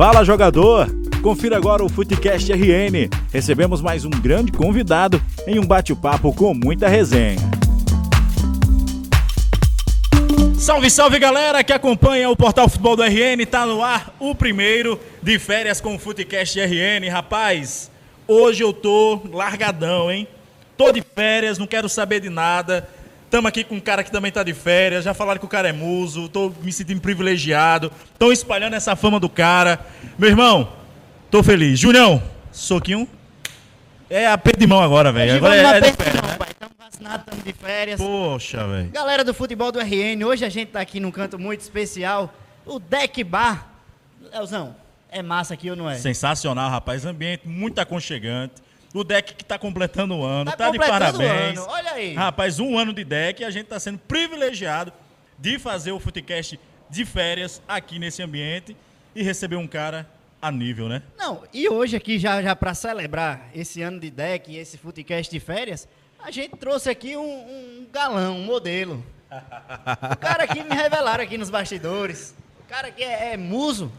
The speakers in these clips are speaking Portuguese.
Fala jogador! Confira agora o Futecast RN. Recebemos mais um grande convidado em um bate-papo com muita resenha. Salve, salve galera que acompanha o Portal Futebol do RN, tá no ar o primeiro de férias com o Futecast RN. Rapaz, hoje eu tô largadão, hein? Tô de férias, não quero saber de nada. Tamo aqui com um cara que também tá de férias. Já falaram que o cara é muso. Tô me sentindo privilegiado. Estão espalhando essa fama do cara. Meu irmão, tô feliz. Julião, soquinho. É aperto de mão agora, velho. Agora é, é de férias, né? pai. Estamos vacinados, estamos de férias. Poxa, velho. Galera do futebol do RN, hoje a gente tá aqui num canto muito especial. O Deck Bar. Leozão, é massa aqui ou não é? Sensacional, rapaz. Ambiente muito aconchegante. O deck que tá completando o ano. Tá Tá, de parabéns. ano, olha aí. Rapaz, um ano de deck e a gente tá sendo privilegiado de fazer o Futecast de férias aqui nesse ambiente e receber um cara a nível, né? Não, e hoje aqui, já, já para celebrar esse ano de deck e esse Futecast de férias, a gente trouxe aqui um, um galão, um modelo. O cara aqui me revelaram aqui nos bastidores. O cara aqui é, é muso.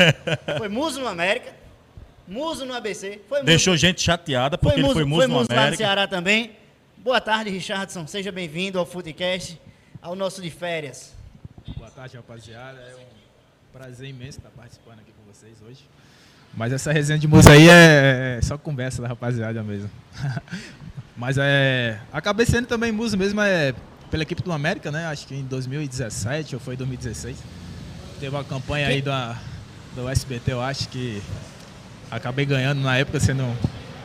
Foi muso no América, muso no ABC. Foi muso, Deixou gente chateada porque foi ele muso, foi muso foi no muso lá no América. Ceará também. Boa tarde, Richardson. Seja bem-vindo ao Futecast, ao nosso de férias. Boa tarde, rapaziada. É um prazer imenso estar participando aqui com vocês hoje. Mas essa resenha de música aí é, é só conversa da rapaziada mesmo. Mas é. Acabei sendo também muso mesmo é, pela equipe do América, né? Acho que em 2017 ou foi 2016. Teve uma campanha aí da, do SBT, eu acho que acabei ganhando na época sendo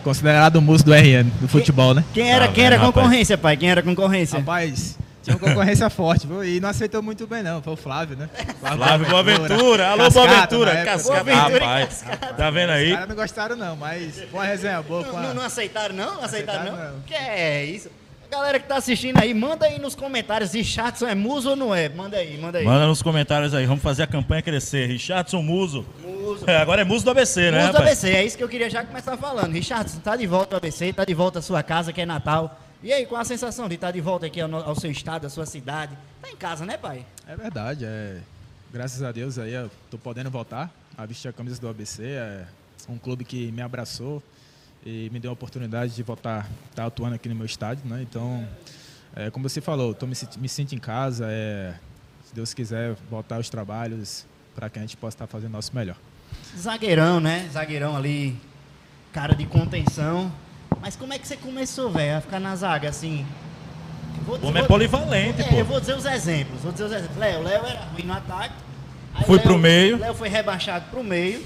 considerado o muso do RN, do futebol, né? Quem era, Tá quem era rapaz? concorrência, pai? Quem era concorrência? Rapaz, tinha uma concorrência forte, viu? E não aceitou muito bem, não. Foi o Flávio, né? Flávio Boaventura. Alô, Cascata, Boaventura. época. Cascata, Boaventura e rapaz. Tá vendo Os aí? caras não gostaram, não, mas foi uma resenha boa. Não, não, não aceitaram, não? Não aceitaram, Aceitaram, não? não. Que é isso? Galera que tá assistindo aí, manda aí nos comentários. Richardson é muso ou não é? Manda aí, manda aí. Manda nos comentários aí, vamos fazer a campanha crescer. Richardson Muso. Muso. É, agora é Muso do ABC, né? Muso do rapaz? ABC, é isso que eu queria já começar falando. Richardson, tá de volta ao ABC, tá de volta à sua casa, que é Natal. E aí, qual a sensação de estar de volta aqui ao, ao seu estado, à sua cidade? Tá em casa, né, pai? É verdade, é. Graças a Deus aí eu tô podendo voltar a vestir a camisa do ABC. É um clube que me abraçou e me deu a oportunidade de voltar, estar atuando aqui no meu estádio, né? Então, é, como você falou, tô me, me sinto em casa. É, se Deus quiser, voltar aos trabalhos para que a gente possa estar fazendo o nosso melhor. Zagueirão, né? Zagueirão ali, cara de contenção. Mas como é que você começou, velho, a ficar na zaga, assim? Vou- O homem é vou- polivalente, É, pô. eu vou dizer os exemplos. Vou dizer os exemplos. Léo, Léo era ruim no ataque. Fui Léo- pro meio. Léo foi rebaixado pro meio.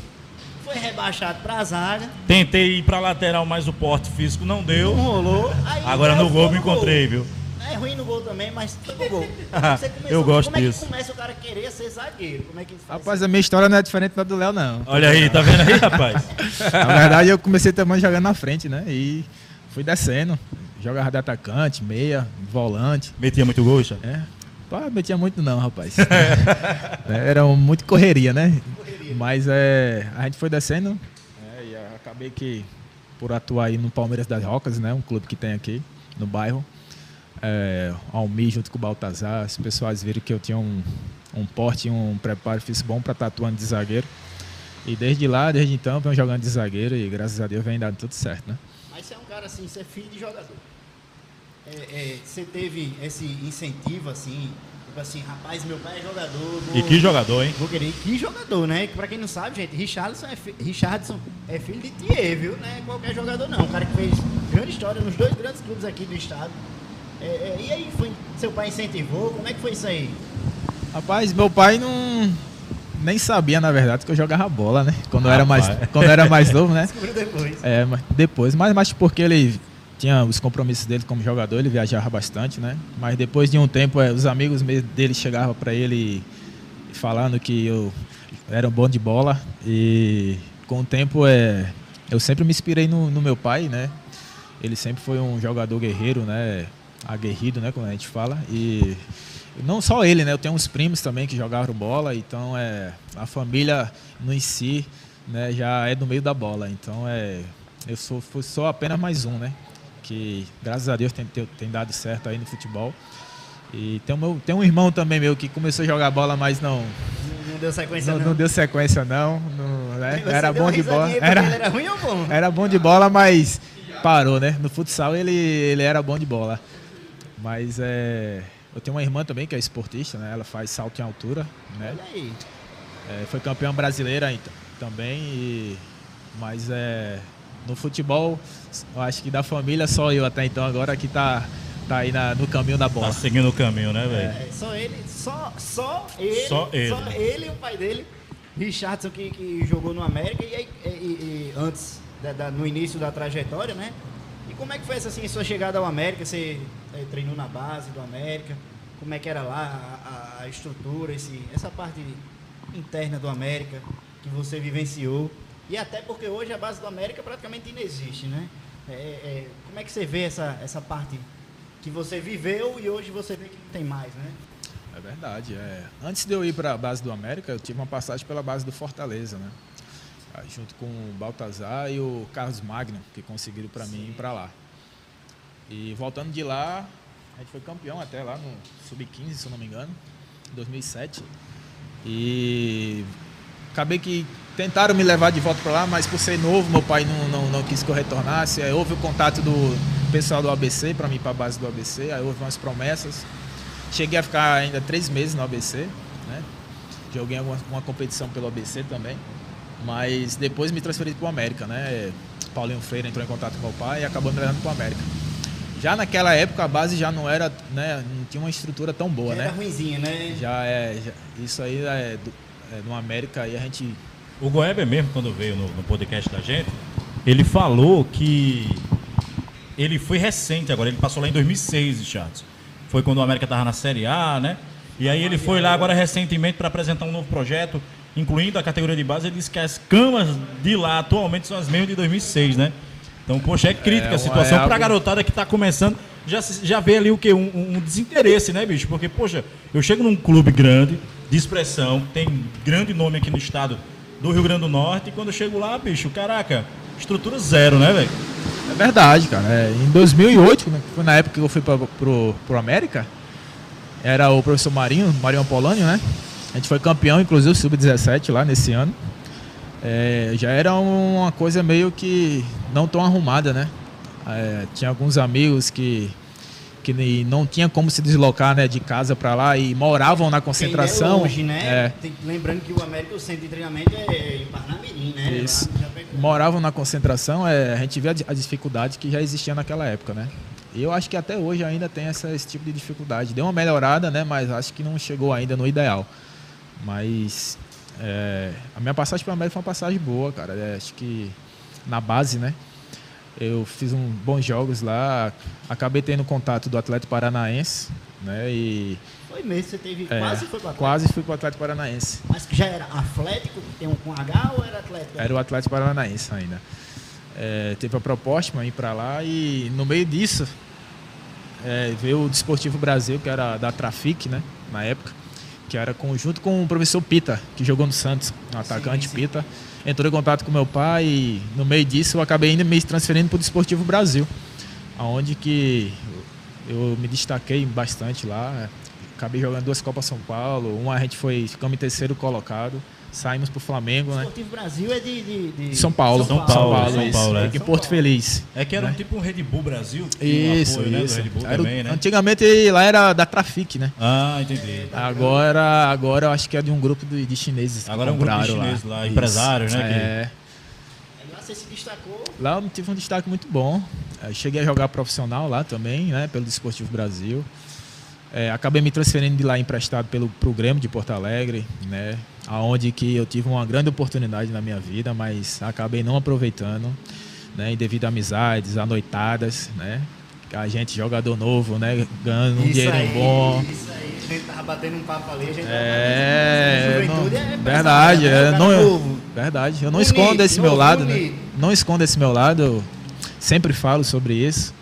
Foi rebaixado pra zaga. Tentei ir pra lateral, mas o porte físico não Não deu. rolou. Aí Agora no gol me encontrei, viu? É ruim no gol também, mas foi pro gol. Começou- Eu gosto como disso. é que começa o cara a querer ser zagueiro? Como é que faz? Rapaz, a minha história não é diferente da do Léo, não. Olha aí, tá vendo aí, rapaz? Na verdade, eu comecei também jogando na frente, né? E fui descendo. Jogava de atacante, meia, volante. Metia muito gol, já. É. Pá, metia muito não, rapaz. É, Era muito correria, né? Mas é, a gente foi descendo. é, e acabei que, por atuar aí no Palmeiras das Rocas, né? Um clube que tem aqui no bairro. É, Almi junto com o Baltazar. Os pessoas viram que eu tinha um, um porte um preparo físico bom para estar atuando de zagueiro. E desde lá, desde então, venho jogando de zagueiro e graças a Deus vem dando tudo certo, né? Mas você é um cara assim, você é filho de jogador. É, é, você teve esse incentivo assim, tipo assim, rapaz, meu pai é jogador. Vou, E que jogador, hein? Vou querer. Que jogador, né? Que Pra quem não sabe, gente, Richardson é, fi- Richardson é filho de Thier, viu? Não é qualquer jogador, não. Um cara que fez grande história nos dois grandes clubes aqui do estado. É, é, e aí, foi, seu pai incentivou? Como é que foi isso aí? Rapaz, meu pai não. Nem sabia, na verdade, que eu jogava bola, né? Quando eu era mais, quando eu era mais novo, né? Descobriu depois. É, mas depois, mas, mas porque ele tinha os compromissos dele como jogador, ele viajava bastante, né? Mas depois de um tempo, é, os amigos dele chegavam para ele falando que eu era um bom de bola e com o tempo é, eu sempre me inspirei no, no meu pai, né? Ele sempre foi um jogador guerreiro, né? Aguerrido, né? Como a gente fala e não só ele, né? Eu tenho uns primos também que jogaram bola, então é a família no em si, né? Já é do meio da bola, então é eu sou só apenas mais um, né? Que graças a Deus tem, tem, dado certo aí no futebol. E tem, meu, tem um irmão também meu que começou a jogar bola, mas não Não, deu sequência Não, não. não deu sequência, não. não, né? Era bom de bola. Era, era ruim ou bom? era bom de bola, mas parou, né? No futsal ele, ele era bom de bola. Mas é. Eu tenho uma irmã também que é esportista, né? Ela faz salto em altura, né? Olha aí. É, foi campeã brasileira t- também, e- mas é, no futebol, eu acho que da família só eu até então agora que tá, tá aí na- no caminho da bola. Tá seguindo o caminho, né, velho? É, só ele, só, só ele, Só ele. só ele e o pai dele, Richardson, que, que jogou no América e, e- e antes, da- da- no início da trajetória, né? E como é que foi essa assim, sua chegada ao América? Você eh, treinou na base do América? Como é que era lá a, a- a estrutura, esse, essa parte interna do América que você vivenciou? E até porque hoje a base do América praticamente inexiste, né? É, é, como é que você vê essa, essa parte que você viveu e hoje você vê que não tem mais, né? É verdade. É. Antes de eu ir para a base do América, eu tive uma passagem pela base do Fortaleza, né? Junto com o Baltazar e o Carlos Magno, que conseguiram para mim ir para lá. E voltando de lá, a gente foi campeão até lá no Sub-15, se não me engano, em 2007. E acabei que tentaram me levar de volta para lá, mas por ser novo, meu pai não, não, não quis que eu retornasse. Aí houve o contato do pessoal do ABC para mim ir para a base do ABC, aí houve umas promessas. Cheguei a ficar ainda três meses no ABC, né? Joguei alguma uma competição pelo ABC também. Mas depois me transferi para o América, né? Paulinho Freire entrou em contato com meu pai e acabou me levando para o América. Já naquela época a base já não era, né? Não tinha uma estrutura tão boa, Já né? Era ruimzinha, né? Já é, já- isso aí é, do, é no América aí a gente O Goeber mesmo, quando veio no, no podcast da gente, ele falou que ele foi recente agora, ele passou lá em 2006, Richardson. Foi quando o América estava na Série A, né? E aí ele foi lá agora recentemente para apresentar um novo projeto, incluindo a categoria de base. Ele disse que as camas de lá atualmente são as mesmas de 2006, né? Então, poxa, é crítica É, a situação é para a garotada que está começando. Já, já vê ali o quê? Um, um desinteresse, né, bicho? Porque, poxa, eu chego num clube grande, de expressão, tem grande nome aqui no estado do Rio Grande do Norte, e quando eu chego lá, bicho, caraca, estrutura zero, né, velho? É verdade, cara. É, em 2008, né, foi na época que eu fui pra, pro, pro América, era o professor Marinho, Marinho Apolânio, né? A gente foi campeão, inclusive, sub-17 lá nesse ano. É, já era uma coisa meio que não tão arrumada, né? É, tinha alguns amigos que, que não tinha como se deslocar né, de casa para lá e moravam na concentração. Quem é longe, né? É, lembrando que o América, o centro de treinamento é em Parnamirim, né? Isso. No Chapecó. moravam na concentração, é, a gente vê a, a dificuldade que já existia naquela época, né? E eu acho que até hoje ainda tem essa, esse tipo de dificuldade. Deu uma melhorada, né? Mas acho que não chegou ainda no ideal. Mas é, a minha passagem para América foi uma passagem boa, cara. É, acho que na base, né? Eu fiz um bons jogos lá, acabei tendo contato do Atlético Paranaense, né? E Foi mesmo, você teve. é, quase foi pra quase fui para o Atlético Paranaense. Mas que já era Atlético, tem um com H ou era Atlético? Era o Atlético Paranaense ainda. É, teve a proposta para ir para lá e no meio disso é, veio o Desportivo Brasil, que era da Trafic, né? Na época, que era conjunto com o professor Pita, que jogou no Santos, um atacante sim. Pita. Entrou em contato com meu pai e no meio disso eu acabei ainda me transferindo para o Desportivo Brasil, aonde que eu me destaquei bastante lá. Acabei jogando duas Copas São Paulo, uma a gente foi, ficamos em terceiro colocado, saímos para o Flamengo, O né? Esportivo Brasil é de. de, de- São Paulo. São Paulo, São. Paulo, é. Fica em Porto Feliz. É que era um Né? tipo um Red Bull Brasil, que um Isso, apoio, né, do isso. Red Bull Era também, né? Antigamente lá era da Trafic, né? Ah, entendi. Agora, agora eu acho que é de um grupo de, de chineses. que Agora é um grupo de chineses lá, Isso. empresários, né, que- É. Lá você se destacou. Lá eu tive um destaque muito bom. Cheguei a jogar profissional lá também, né? Pelo Desportivo Brasil. Eh, acabei me transferindo de lá emprestado pelo pro Grêmio de Porto Alegre, né? Aonde que eu tive uma grande oportunidade na minha vida, mas acabei não aproveitando, né? E devido a amizades, a noitadas, né? A gente jogador novo, né? Ganhando um dinheirinho bom. Isso aí, a gente tava batendo um papo ali, a gente É, tava não- juventude é verdade, né? é, não, novo. verdade. Eu não Bonito, escondo esse meu novo, lado, né? Não escondo esse meu lado. Eu sempre falo sobre isso,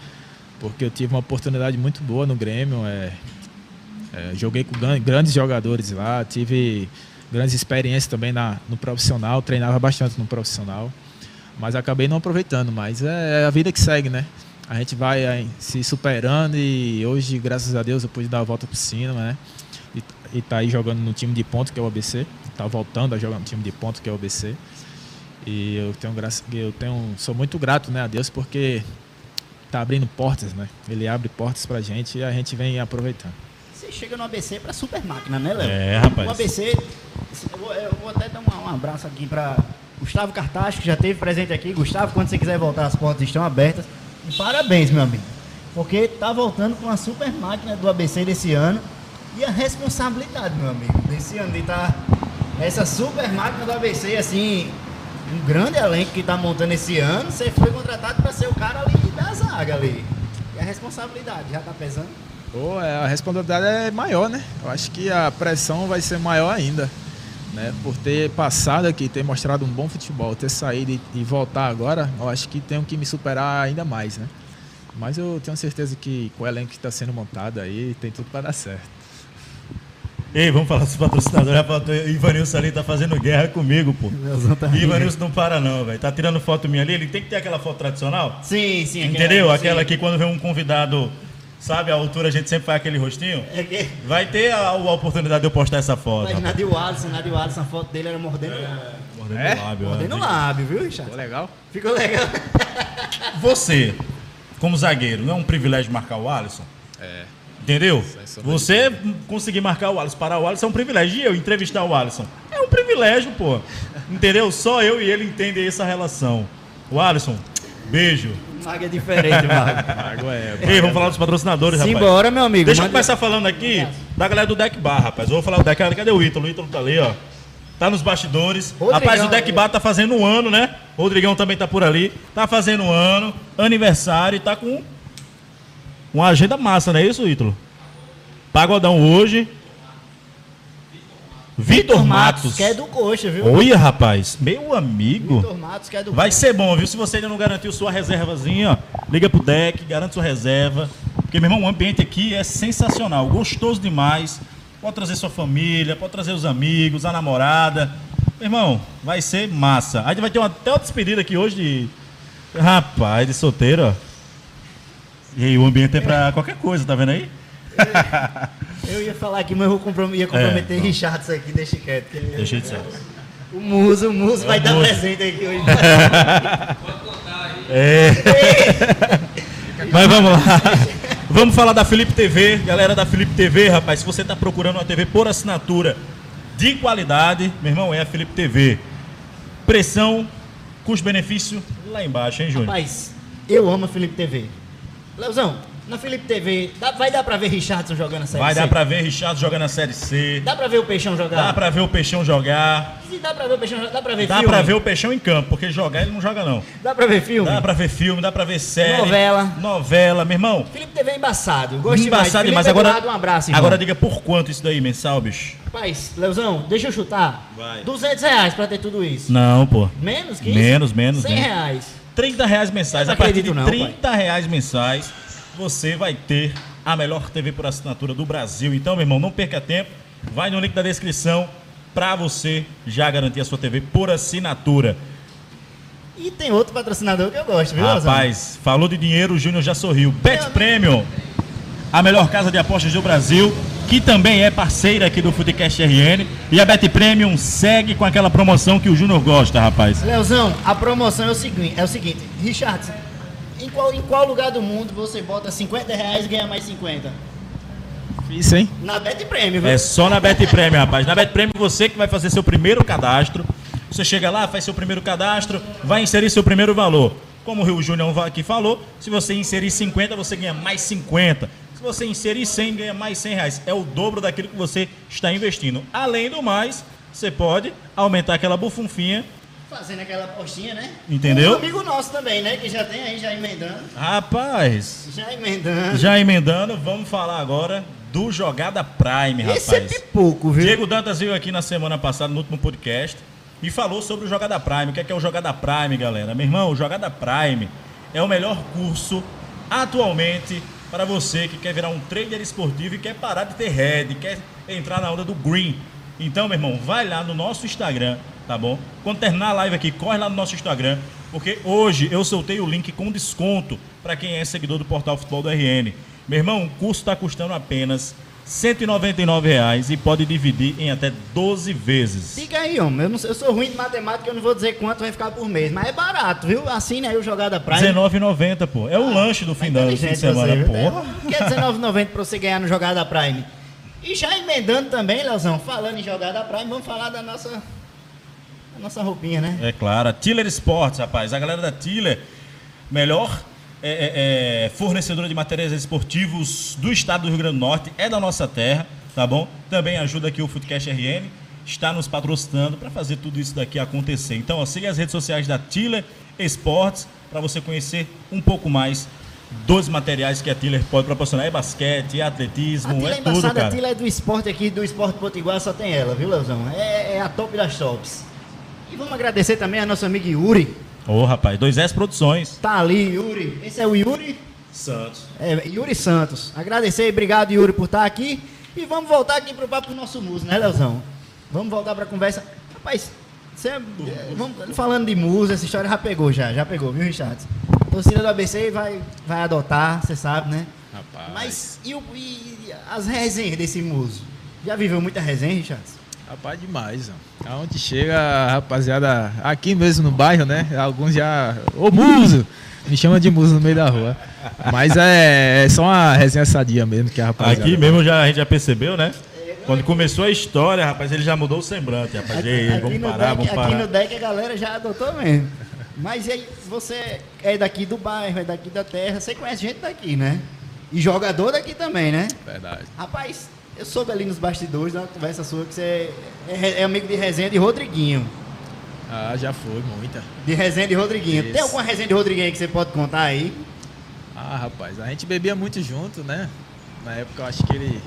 porque eu tive uma oportunidade muito boa no Grêmio. é, é, joguei com gran- grandes jogadores lá, tive grandes experiências também na, no profissional, treinava bastante no profissional, mas acabei não aproveitando. Mas é, é a vida que segue, né? A gente vai aí, se superando e hoje, graças a Deus, eu pude dar a volta por cima, né? E, e tá aí jogando no time de ponto, que é o ABC, tá voltando a jogar no time de ponto que é o ABC. E eu tenho graça, eu tenho, sou muito grato, né, a Deus porque tá abrindo portas, né? Ele abre portas pra gente e a gente vem aproveitando. Você chega no ABC pra super máquina, né, Léo? É, rapaz. O ABC, eu vou, eu vou até dar um, um abraço aqui pra Gustavo Cartacho, que já teve presente aqui. Gustavo, quando você quiser voltar, as portas estão abertas. E parabéns, meu amigo. Porque tá voltando com a super máquina do ABC desse ano. E a responsabilidade, meu amigo, desse ano de estar essa super máquina do ABC, assim, um grande elenco que tá montando esse ano. Você foi contratado para ser o cara ali da zaga ali. E a responsabilidade já tá pesando? Pô, é, a responsabilidade é maior, né? Eu acho que a pressão vai ser maior ainda. Né? Por ter passado aqui, ter mostrado um bom futebol, ter saído e, e voltar agora, eu acho que tenho que me superar ainda mais, né? Mas eu tenho certeza que com o elenco que está sendo montado aí, tem tudo para dar certo. Ei, vamos falar dos patrocinadores. Ivanilson ali tá fazendo guerra comigo, pô. Tá Ivanilson não para não, velho. Tá tirando foto minha ali. Ele tem que ter aquela foto tradicional. Sim, sim. Entendeu? sim. Aquela que quando vem um convidado, sabe, a altura a gente sempre faz aquele rostinho. É que... Vai ter a, a oportunidade de eu postar essa foto. Mas Nadio Watson, Nadio Watson, a foto dele era mordendo o lábio. Mordendo É? o lábio. Mordendo o lábio, viu, Richard? Ficou legal? Ficou legal. Você, como zagueiro, não é um privilégio marcar o Alisson? É. Entendeu? Você conseguir marcar o Alisson, parar o Alisson é um privilégio. E eu entrevistar o Alisson é um privilégio, pô. Entendeu? Só eu e ele entendem essa relação. O Alisson, beijo. Mago é diferente, Mago. Água é. Ei, vamos falar dos patrocinadores, rapaz. Simbora, meu amigo. Deixa eu começar falando aqui da galera do Deck Bar, rapaz. Eu vou falar do Deck Bar. Cadê o Ítalo? O Ítalo tá ali, ó. Tá nos bastidores. Rodrigão, rapaz, o Deck é. Bar tá fazendo um ano, né? O Rodrigão também tá por ali. Tá fazendo um ano, aniversário e tá com uma agenda massa, não é isso, Ítalo? Pagodão hoje. Vitor Matos. que é do Coxa, viu? Olha, rapaz. Meu amigo. Vitor Matos, que é do Vai ser bom, viu? Se você ainda não garantiu sua reservazinha, ó, liga pro deck, garante sua reserva. Porque, meu irmão, o ambiente aqui é sensacional, gostoso demais. Pode trazer sua família, pode trazer os amigos, a namorada. Meu irmão, vai ser massa. A gente vai ter uma, até uma despedida aqui hoje de. Rapaz, de solteiro, ó. E aí, o ambiente é pra qualquer coisa, tá vendo aí? Eu ia falar aqui, mas eu vou comprom- ia comprometer Richardson aqui, deixa quieto. que ele- É, Deixa de ser. O Muso, o Muso vai dar Muso. presente aqui hoje. É. Mas vamos lá. Vamos falar da Felipe TV. Galera da Felipe TV, rapaz, se você está procurando uma TV por assinatura de qualidade, meu irmão, é a Felipe TV. Pressão, custo-benefício lá embaixo, hein, Júnior? Rapaz, eu amo a Felipe TV. Leozão, na Felipe TV, dá- vai dar pra ver Richardson jogando a Série Vai C? dar pra ver Richard jogando na Série C. Dá pra ver o Peixão jogar? Dá pra ver o Peixão jogar. Se dá pra ver o Peixão jogar, dá pra ver Dá filme? pra ver o Peixão em campo, porque jogar ele não joga, não. Dá pra ver filme? Dá pra ver filme, dá pra ver série. Novela. Novela, meu irmão. Felipe TV é embaçado. Gosto Embaçado demais. Agora, Eduardo, um abraço, irmão. agora diga por quanto isso daí, mensal, bicho? Rapaz, Leozão, deixa eu chutar. Vai. 200 reais pra ter tudo isso. Não, pô. Menos que isso? Menos, menos, 100 menos. reais. 30 reais mensais. A partir de acredito não, 30 reais mensais, você vai ter a melhor TV por assinatura do Brasil. Então, meu irmão, não perca tempo. Vai no link da descrição pra você já garantir a sua TV por assinatura. E tem outro patrocinador que eu gosto, viu? Rapaz, falou de dinheiro, o Júnior já sorriu. Bet Premium, a melhor casa de apostas do Brasil, que também é parceira aqui do Footcast RN. E a Bet Premium segue com aquela promoção que o Júnior gosta, rapaz. Leozão, a promoção é o seguinte, é o seguinte, Richardson, em qual, em qual lugar do mundo você bota 50 reais e ganha mais 50? Isso, hein? Na Bet Prêmio, viu? É só na Bet Premium, rapaz. Na Bet Premium você que vai fazer seu primeiro cadastro. Você chega lá, faz seu primeiro cadastro, vai inserir seu primeiro valor. Como o Rio Júnior aqui falou, se você inserir 50, você ganha mais 50. Se você inserir 100, ganha mais 100 reais. É o dobro daquilo que você está investindo. Além do mais, você pode aumentar aquela bufunfinha. Fazendo aquela apostinha, né? Entendeu? Um amigo nosso também, né? Que já tem aí, já emendando. Rapaz, Já emendando. já emendando, vamos falar agora do Jogada Prime, rapaz. Esse é pipoco, viu? Diego Dantas veio aqui na semana passada, no último podcast, e falou sobre o Jogada Prime. O que é, que é o Jogada Prime, galera? Meu irmão, o Jogada Prime é o melhor curso atualmente para você que quer virar um trader esportivo e quer parar de ter head, quer entrar na onda do green. Então, meu irmão, vai lá no nosso Instagram, tá bom? Quando terminar a live aqui, corre lá no nosso Instagram, porque hoje eu soltei o link com desconto para quem é seguidor do portal Futebol do RN. Meu irmão, o curso está custando apenas 199 reais e pode dividir em até 12 vezes. Diga aí, homem. Eu, não, eu sou ruim de matemática, eu não vou dizer quanto vai ficar por mês. Mas é barato, viu? Assine aí o Jogada Prime. R$19,90, pô. É o lanche do fim, da, fim de semana, você, porra. É, que é R$19,90 pra você ganhar no Jogada Prime. E já emendando também, Leozão, falando em Jogada Prime, vamos falar da nossa, da nossa roupinha, né? É claro. A Tiller Sports, rapaz. A galera da Tiller, melhor é, é, é, fornecedora de materiais esportivos do estado do Rio Grande do Norte, é da nossa terra, tá bom? Também ajuda aqui o Footcast RN, está nos patrocinando para fazer tudo isso daqui acontecer. Então, ó, siga as redes sociais da Tiller Esportes para você conhecer um pouco mais dos materiais que a Tiller pode proporcionar. É basquete, é atletismo, a é é tudo, embaçada, cara. A Tiller é do esporte aqui, do esporte potiguar, só tem ela, viu, Leozão? É, é a top das tops. E vamos agradecer também a nossa amiga Yuri. Ô, rapaz, 2S Produções. Tá ali, Yuri. Esse é o Yuri Santos. É, Yuri Santos. Agradecer, obrigado Yuri por estar aqui. E vamos voltar aqui pro papo do nosso muso, né, Leozão? Vamos voltar pra conversa. Rapaz, você, é- vamos, falando de muso, essa história já pegou, já, já pegou, viu, Richard? A torcida do ABC vai, vai adotar, você sabe, né? Rapaz. Mas e, o- e as resenhas desse muso? Já viveu muita resenha, Richard? Rapaz, demais. ó. Aonde chega a rapaziada, aqui mesmo no bairro, né? Alguns já. Ô Muso! Me chama de Muso no meio da rua. Mas é, é só uma resenha sadia mesmo que a rapaziada. Aqui mesmo já, a gente já percebeu, né? Quando começou a história, rapaz, ele já mudou o semblante, rapaz. Ei, ei, vamos parar, deck, vamos aqui parar. no deck a galera já adotou mesmo. Mas e aí, você é daqui do bairro, é daqui da terra, você conhece gente daqui, né? E jogador daqui também, né? Verdade. Rapaz, eu soube ali nos bastidores, na conversa sua, que você é, é amigo de resenha de Rodriguinho. Ah, já foi, muita. De resenha de Rodriguinho. Isso. Tem alguma resenha de Rodriguinho aí que você pode contar aí? Ah, rapaz, a gente bebia muito junto, né? Na época eu acho que ele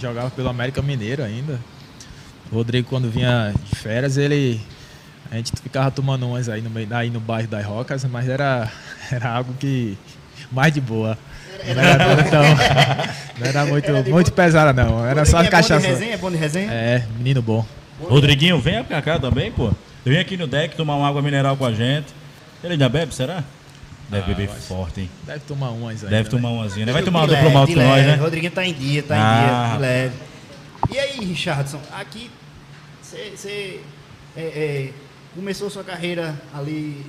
jogava pelo América Mineiro ainda. O Rodrigo, quando vinha de férias, ele. A gente ficava tomando umas aí no, meio, aí no bairro das Rocas, mas era, era algo que. mais de boa. Não era, tão, não era muito, Era muito pesada, não. Era só é bom de cachaça. resenha? É bom de resenha? É, menino bom. Rodriguinho, venha pra cá também, pô. Vem aqui no deck tomar uma água mineral com a gente. Ele ainda bebe, será? Deve Ah, beber forte, hein? Deve tomar umas aí. Deve tomar umazinha, né? Vai tomar De duplo de com nós, né? Rodriguinho tá em dia, tá Ah, em dia, rapaz. de leve. E aí, Richardson, aqui você começou sua carreira ali,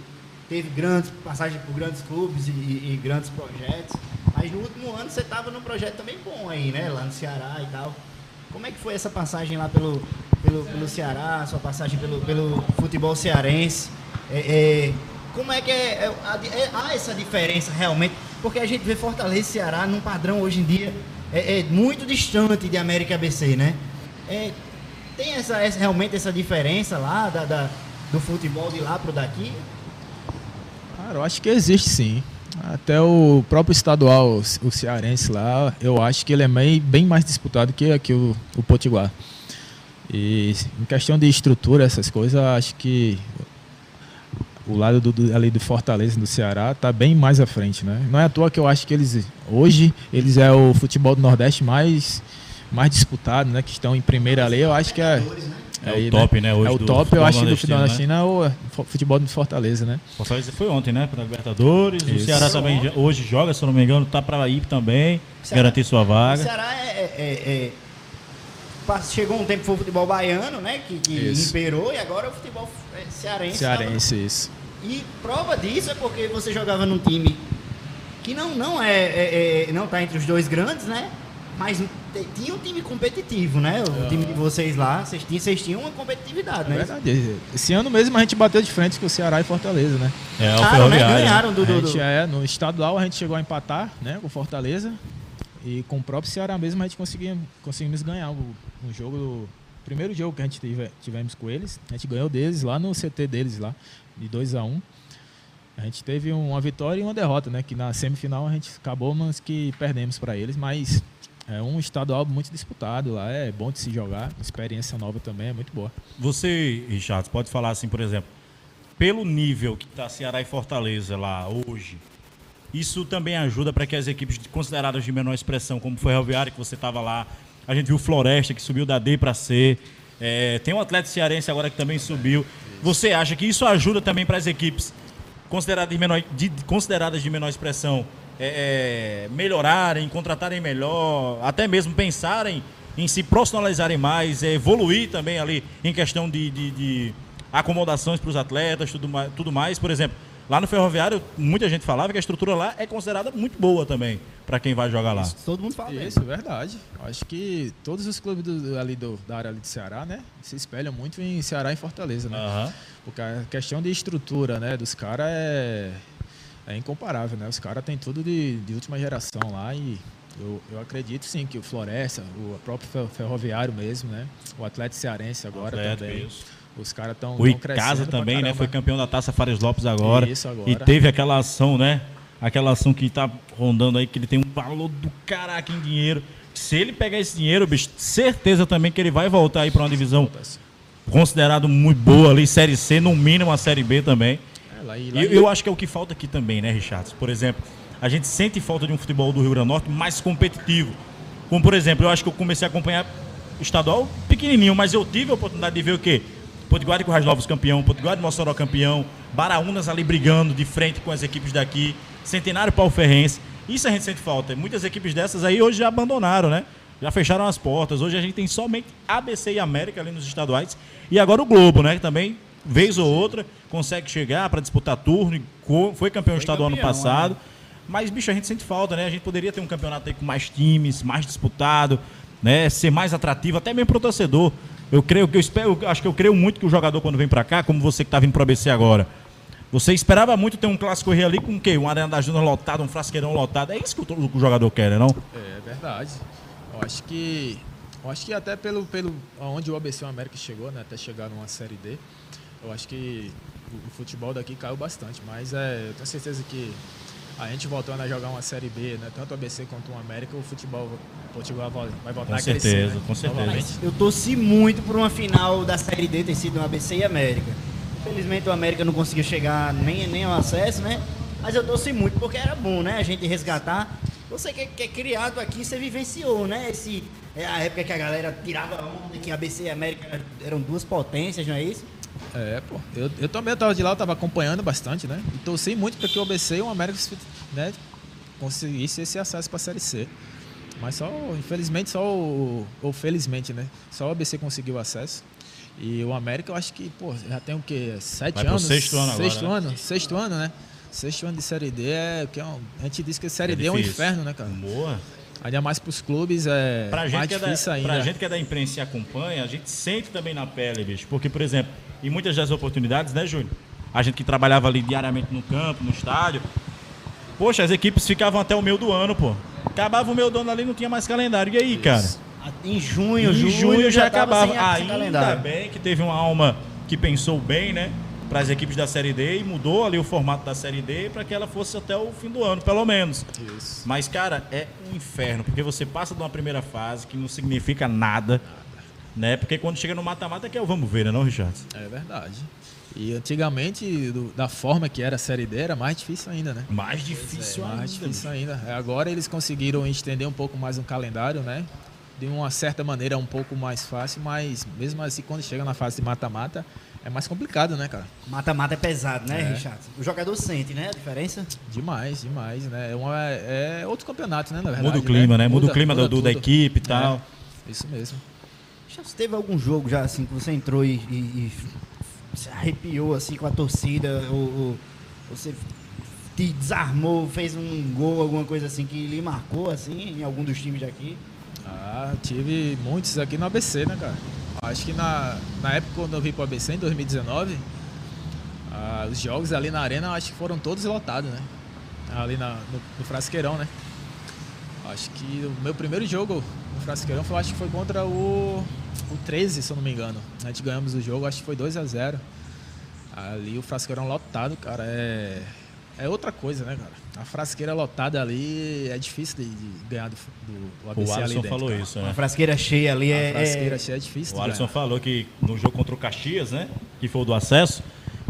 teve grandes passagens por grandes clubes e, e grandes projetos, mas no último ano você estava num projeto também bom aí, né? Lá no Ceará e tal. Como é que foi essa passagem lá pelo, pelo, pelo Ceará, sua passagem pelo, pelo futebol cearense? É, é, como é que é, é, é- há essa diferença realmente? Porque a gente vê Fortaleza e Ceará num padrão hoje em dia é, é muito distante de América ABC, né? É, tem essa, essa- realmente essa diferença lá da, da- do futebol de lá pro daqui? Cara, eu acho que existe sim. Até o próprio estadual, o cearense lá, eu acho que ele é bem mais disputado que aqui o, o Potiguar. E em questão de estrutura, essas coisas, acho que o lado do, do- ali do Fortaleza, do Ceará, tá bem mais à frente, né? Não é à toa que eu acho que eles, hoje, eles é o futebol do Nordeste mais, mais disputado, né? Que estão em primeira ali, eu acho que é... É o aí, top, né, hoje É o top, eu acho, do futebol né? nordestino é o fu- futebol do Fortaleza, né? Fortaleza foi ontem, né? Pra Libertadores. O Isso. Ceará também já- hoje joga, se eu não me engano, tá pra ir também. Ceará- Garantir sua O vaga. Ceará é, é- é- é- chegou um tempo que foi o futebol baiano, né? Que, que Isso. imperou e agora é o futebol é, cearense. Cearense, isso. E prova disso é porque você jogava num time que não, não é, é- é- não tá entre os dois grandes, né? Mas tinha um time competitivo, né? O time de vocês lá, vocês tinham, vocês tinham uma competitividade, É né? verdade. Esse ano mesmo a gente bateu de frente com o Ceará e Fortaleza, né? É, o Ganharam, né? Ganharam do, A do, gente do- é, no estadual a gente chegou a empatar, né, com o Fortaleza. E com o próprio Ceará mesmo a gente conseguia, conseguimos ganhar o, o jogo, o primeiro jogo que a gente tive- tivemos com eles. A gente ganhou deles lá no CT deles lá, de 2 a 1 A gente teve uma vitória e uma derrota, né? Que na semifinal a gente acabou, mas que perdemos para eles, mas é um estadual muito disputado lá, é bom de se jogar, experiência nova também é muito boa. Você, Richard, pode falar assim, por exemplo, pelo nível que está Ceará e Fortaleza lá hoje, isso também ajuda para que as equipes consideradas de menor expressão, como foi Ferroviário, que você estava lá, a gente viu Floresta, que subiu da D para C, é, tem um atleta cearense agora que também subiu. Você acha que isso ajuda também para as equipes consideradas de menor, de- consideradas de menor expressão é, é, melhorarem, contratarem melhor, até mesmo pensarem em se profissionalizarem mais, é, evoluir também ali em questão de, de, de acomodações para os atletas, tudo tudo mais. Por exemplo, lá no Ferroviário, muita gente falava que a estrutura lá é considerada muito boa também para quem vai jogar lá. Isso, todo mundo fala. Isso, verdade. Acho que todos os clubes do, ali do, da área ali de Ceará, né, se espelham muito em Ceará e Fortaleza, né? Aham. Porque a questão de estrutura, né, dos caras é, é incomparável, né? Os caras têm tudo de, de última geração lá e eu, eu acredito sim que o Floresta, o próprio Fer- Ferroviário mesmo, né? O Atlético Cearense agora Atlético, também. isso. Os caras estão O Icasa também, né? Foi campeão da Taça Fares Lopes agora. Isso, agora. E teve aquela ação, né? Aquela ação que tá rondando aí, que ele tem um valor do caraca em dinheiro. Se ele pegar esse dinheiro, bicho, certeza também que ele vai voltar aí para uma divisão considerado muito boa ali, Série C, no mínimo a Série B também. É, lá, e E lá eu, acho que é o que falta aqui também, né, Richard? Por exemplo, a gente sente falta de um futebol do Rio Grande do Norte mais competitivo. Como, por exemplo, eu acho que eu comecei a acompanhar o estadual pequenininho, mas eu tive a oportunidade de ver o quê? Potiguar e Currais Novos campeão, Potiguar e Mossoró campeão, Baraunas ali brigando de frente com as equipes daqui, Centenário Paulo Ferrense. Isso a gente sente falta. Muitas equipes dessas aí hoje já abandonaram, né? Já fecharam as portas. Hoje a gente tem somente ABC e América ali nos estaduais. E agora o Globo, né? Que também, vez ou outra, consegue chegar para disputar turno. Foi campeão estadual ano campeão, passado. Mas, bicho, a gente sente falta, né? A gente poderia ter um campeonato aí com mais times, mais disputado, né? Ser mais atrativo, até mesmo pro torcedor. Eu creio que eu espero, acho que eu creio muito que o jogador, quando vem para cá, como você que tá vindo pro ABC agora, você esperava muito ter um clássico rei ali com o quê? Uma arena da Júnior lotada, um frasqueirão lotado. É isso que o, o jogador quer, né, não? É verdade. Eu acho que. Eu acho que até pelo, pelo onde o ABC e o América chegou, né? Até chegar numa série D, eu acho que o, o futebol daqui caiu bastante. Mas é, eu tenho certeza que a gente voltando a jogar uma série B, né? Tanto o ABC quanto o América, o futebol Potiguar vai vai voltar Com a crescer. certeza, né? com certeza. Novamente. Eu torci muito por uma final da Série D ter sido um ABC e América. Infelizmente o América não conseguiu chegar nem, nem ao acesso, né? Mas eu torci muito porque era bom, né? A gente resgatar. Você que, que é criado aqui, você vivenciou, né? Esse, é a época que a galera tirava onda, que ABC e América eram duas potências, não é isso? É, pô. Eu, eu também tava de lá, eu tava acompanhando bastante, né? E torci muito para que o ABC e o América né, conseguisse esse acesso para a Série C. Mas só, infelizmente, só o. Ou felizmente, né? Só o ABC conseguiu acesso. E o América, eu acho que, pô, já tem o quê? Sete Vai anos? sexto ano agora, Sexto né? ano? Sexto ano, né? Sexto ano de Série D é. Que é um, a gente diz que Série D é um difícil. inferno, né, cara? Boa. Ainda mais pros clubes é Pra gente, mais que é da, difícil ainda. pra gente que é da imprensa e acompanha, a gente sente também na pele, bicho. Porque, por exemplo, em muitas das oportunidades, né, Júnior? A gente que trabalhava ali diariamente no campo, no estádio. Poxa, as equipes ficavam até o meio do ano, pô. Acabava o meio do ano ali, não tinha mais calendário. E aí, cara? Em junho, em julho, já, tava acabava. Ainda calendário. bem que teve uma alma que pensou bem, né? Para as equipes da Série D e mudou ali o formato da Série D para que ela fosse até o fim do ano, pelo menos. Isso. Mas, cara, é um inferno, porque você passa de uma primeira fase que não significa nada, né? Porque quando chega no mata-mata é que é o vamos ver, né, não, Richard? É verdade. E antigamente, do- da forma que era a Série D, era mais difícil ainda, né? Mais difícil ainda. mais difícil ainda. É, Agora eles conseguiram estender um pouco mais o calendário, né? De uma certa maneira um pouco mais fácil, mas mesmo assim, quando chega na fase de mata-mata, é mais complicado, né, cara? Mata-mata é pesado, né, É. Richard? O jogador sente, né, a diferença? Demais, demais, né? É, uma- é outro campeonato, né, na verdade. Muda o clima, né? Muda, o clima do, do- da equipe e tal. É, isso mesmo. Já se teve algum jogo já assim que você entrou e, e- e se arrepiou assim com a torcida ou, ou você te desarmou, fez um gol, alguma coisa assim que lhe marcou assim em algum dos times daqui? Ah, tive muitos aqui no ABC, né, cara? Acho que na, na época quando eu vim pro ABC, em 2019, ah, os jogos ali na arena, acho que foram todos lotados, né? Ali na, no, no Frasqueirão, né? Acho que o meu primeiro jogo no Frasqueirão foi, acho que foi contra o, o 13, se eu não me engano. A gente ganhamos o jogo, acho que foi 2 a 0 Ali o Frasqueirão lotado, cara, é, é outra coisa, né, cara? A frasqueira lotada ali é difícil de, de ganhar do, do, do ABC O ali Alisson dentro, falou cara. isso, né? frasqueira cheia ali A é, frasqueira é- cheia é difícil O Alisson ganhar. falou que no jogo contra o Caxias, né? Que foi o do acesso,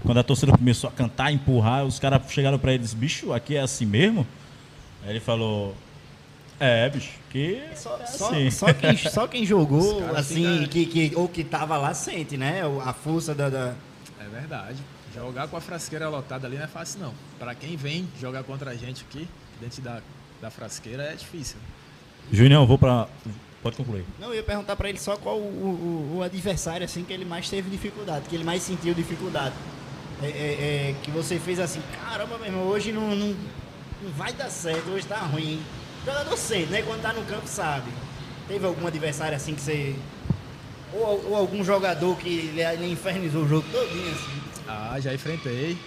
quando a torcida começou a cantar, empurrar, os caras chegaram pra ele e disseram, bicho, aqui é assim mesmo? Aí ele falou, é, bicho, que Só, é só- assim. só quem, só quem jogou, assim, que, que, ou que tava lá sente, né? A força da. da- É verdade. Jogar com a frasqueira lotada ali não é fácil, não. Pra quem vem jogar contra a gente aqui, dentro da, da frasqueira é difícil. Junião, vou pra. Pode concluir. Não, eu ia perguntar pra ele só qual o, o- o adversário assim que ele mais teve dificuldade, que ele mais sentiu dificuldade. É, é- é, que você fez assim, caramba, meu irmão, hoje não, não, não vai dar certo, hoje tá ruim. O jogador sente, né? Quando tá no campo sabe. Teve algum adversário assim que você. Ou, ou algum jogador que ele, ele infernizou o jogo todinho assim. Ah, já enfrentei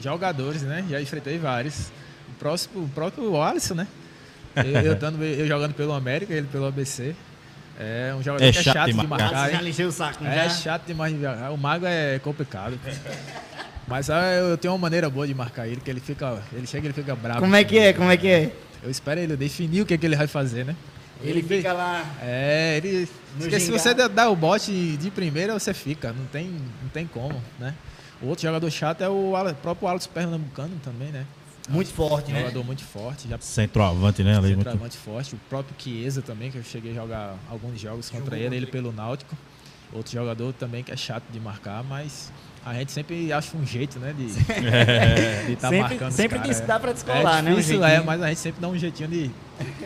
jogadores, né? Já enfrentei vários. O, próximo, o próprio Alisson, né? Eu, eu, dando- eu jogando pelo América, ele pelo ABC. É um jogador É que é chato chato de de marcar. marcar. já hein? lixei o saco, É já. chato demais de marcar. O Mago é complicado. Mas ah, eu tenho uma maneira boa de marcar ele, que ele fica. Ele chega e ele fica bravo. Como é que é? Como é que é? Eu espero ele definir o que, é que ele vai fazer, né? Ele vê- fica lá. É, ele. Porque se você dá o bote de primeira, você fica. Não tem, não tem como, né? O outro jogador chato é o próprio Alex Pernambucano também, né? Muito forte, né? Jogador muito forte, já Centroavante, né? Ali, muito... centroavante forte. O próprio Chiesa também, que eu cheguei a jogar alguns jogos contra ele, ele pelo Náutico. Outro jogador também que é chato de marcar, mas a gente sempre acha um jeito, né? De estar Sempre- marcando sempre cara, que é. dá pra descolar, é né, um difícil, é, jeitinho. mas a gente sempre dá um jeitinho de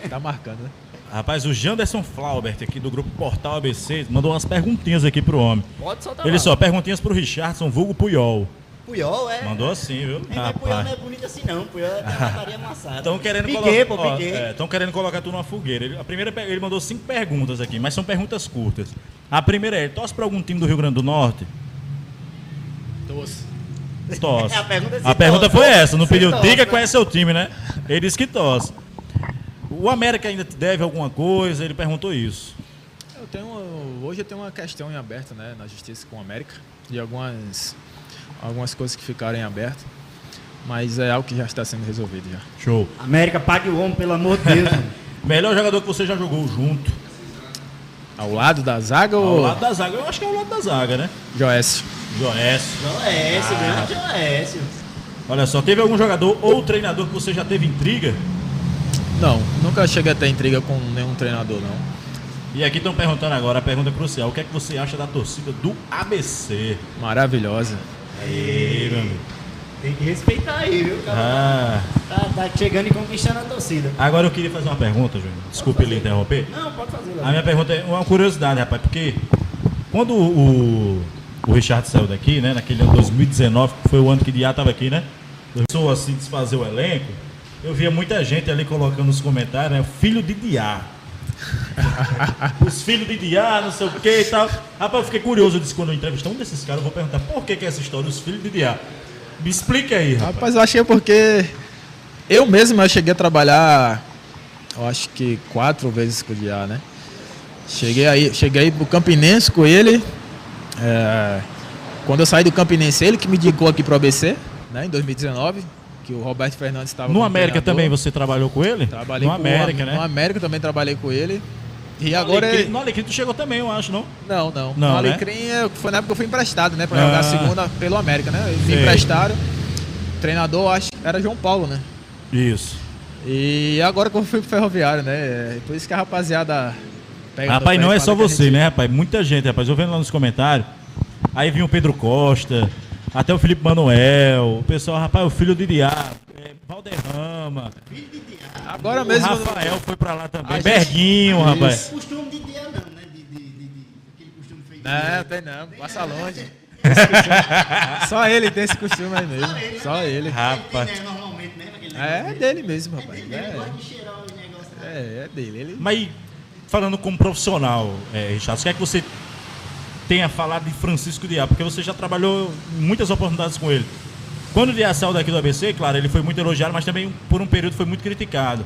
estar marcando, né? Rapaz, o Janderson Flaubert, aqui do grupo Portal ABC, mandou umas perguntinhas aqui pro homem. Pode soltar Ele lá. só, perguntinhas pro Richardson, vulgo Puyol. Puyol é. Mandou assim, viu? É, mas Puyol não é bonito assim não. Puyol é cavataria amassada. Estão querendo Piquet, pô, ó, é, querendo colocar tu numa fogueira. Ele- a primeira, ele mandou cinco perguntas aqui, mas são perguntas curtas. A primeira é: ele torce pra algum time do Rio Grande do Norte? Doce. Tosse. A pergunta é A pergunta tosse. foi essa, não pediu diga né? qual é seu time, né? Ele disse que tosse. O América ainda te deve alguma coisa? Ele perguntou isso. Eu tenho, hoje eu tenho uma questão em aberto né, na justiça com a América, de algumas, algumas coisas que ficaram em aberto, mas é algo que já está sendo resolvido já. Show. América, pague o homem, pelo amor de Deus. Melhor jogador que você já jogou junto. Ao lado da zaga Ao ou lado da zaga. Eu acho que é ao lado da zaga, né? Joécio? Joécio. Joécio, grande Joécio. Olha só, teve algum jogador ou treinador que você já teve intriga? Não, nunca cheguei a ter intriga com nenhum treinador, não. E aqui estão perguntando agora a pergunta crucial: o que é que você acha da torcida do ABC? Maravilhosa. Aí, meu amigo. Tem que respeitar aí, viu? cara? Ah, Tá, tá chegando e conquistando a torcida. agora eu queria fazer uma pergunta, Júnior. Desculpe lhe interromper. Não, pode fazer A minha pergunta é uma curiosidade, rapaz, porque quando o, o Richard saiu daqui, né, naquele ano 2019, que foi o ano que Diá estava aqui, né? Começou assim desfazer o elenco. Eu via muita gente ali colocando nos comentários, né? Filho de Diá. Os filhos de Diá, não sei o que e tal. Rapaz, eu fiquei curioso. Eu disse quando eu entrevistar um desses caras, eu vou perguntar por que, que é essa história, os filhos de Diá. Me explica aí, rapaz. Rapaz, eu achei porque eu mesmo eu cheguei a trabalhar, eu acho que quatro vezes com o Diá, né? Cheguei aí, cheguei pro Campinense com ele. é, quando eu saí do Campinense, ele que me indicou aqui pro ABC, né, em 2019, que o Roberto Fernandes estava No América também você trabalhou com ele? Trabalhei no com América, o, né? No América também trabalhei com ele. E No agora Alecrim- ele- No Alecrim tu chegou também, eu acho, não? não, não. Não, no né? Alecrim é- foi na época que eu fui emprestado, né, para Ah. jogar a segunda pelo América, né? Eles me emprestaram. O treinador acho era João Paulo, né? Isso. E agora que eu fui pro Ferroviário, né? É Por isso que a rapaziada pega. Rapaz, não é só você, gente- né, rapaz? Muita gente, rapaz. Eu vendo lá nos comentários. Aí vinha o Pedro Costa, até o Felipe Manuel, o pessoal, rapaz, o filho de Diá, é, Valderrama, Agora o mesmo. Rafael foi pra lá também, A gente- Berguinho, Isso. rapaz. Costume de dia não, né? De, de, de, de- aquele costume feito. Não, tem não. Passa longe. Só ele tem esse costume aí mesmo. Só ele. Rapaz. Tem, né, normalmente, né? É negócio dele mesmo, rapaz. dele. Ele É, gosta de cheirar os negócios. né? é, é dele. Ele... Mas falando como profissional, é, Richard, o que é que você tem a falar de Francisco Diá? Porque você já trabalhou muitas oportunidades com ele. Quando o Diá saiu daqui do ABC, claro, ele foi muito elogiado, mas também por um período foi muito criticado.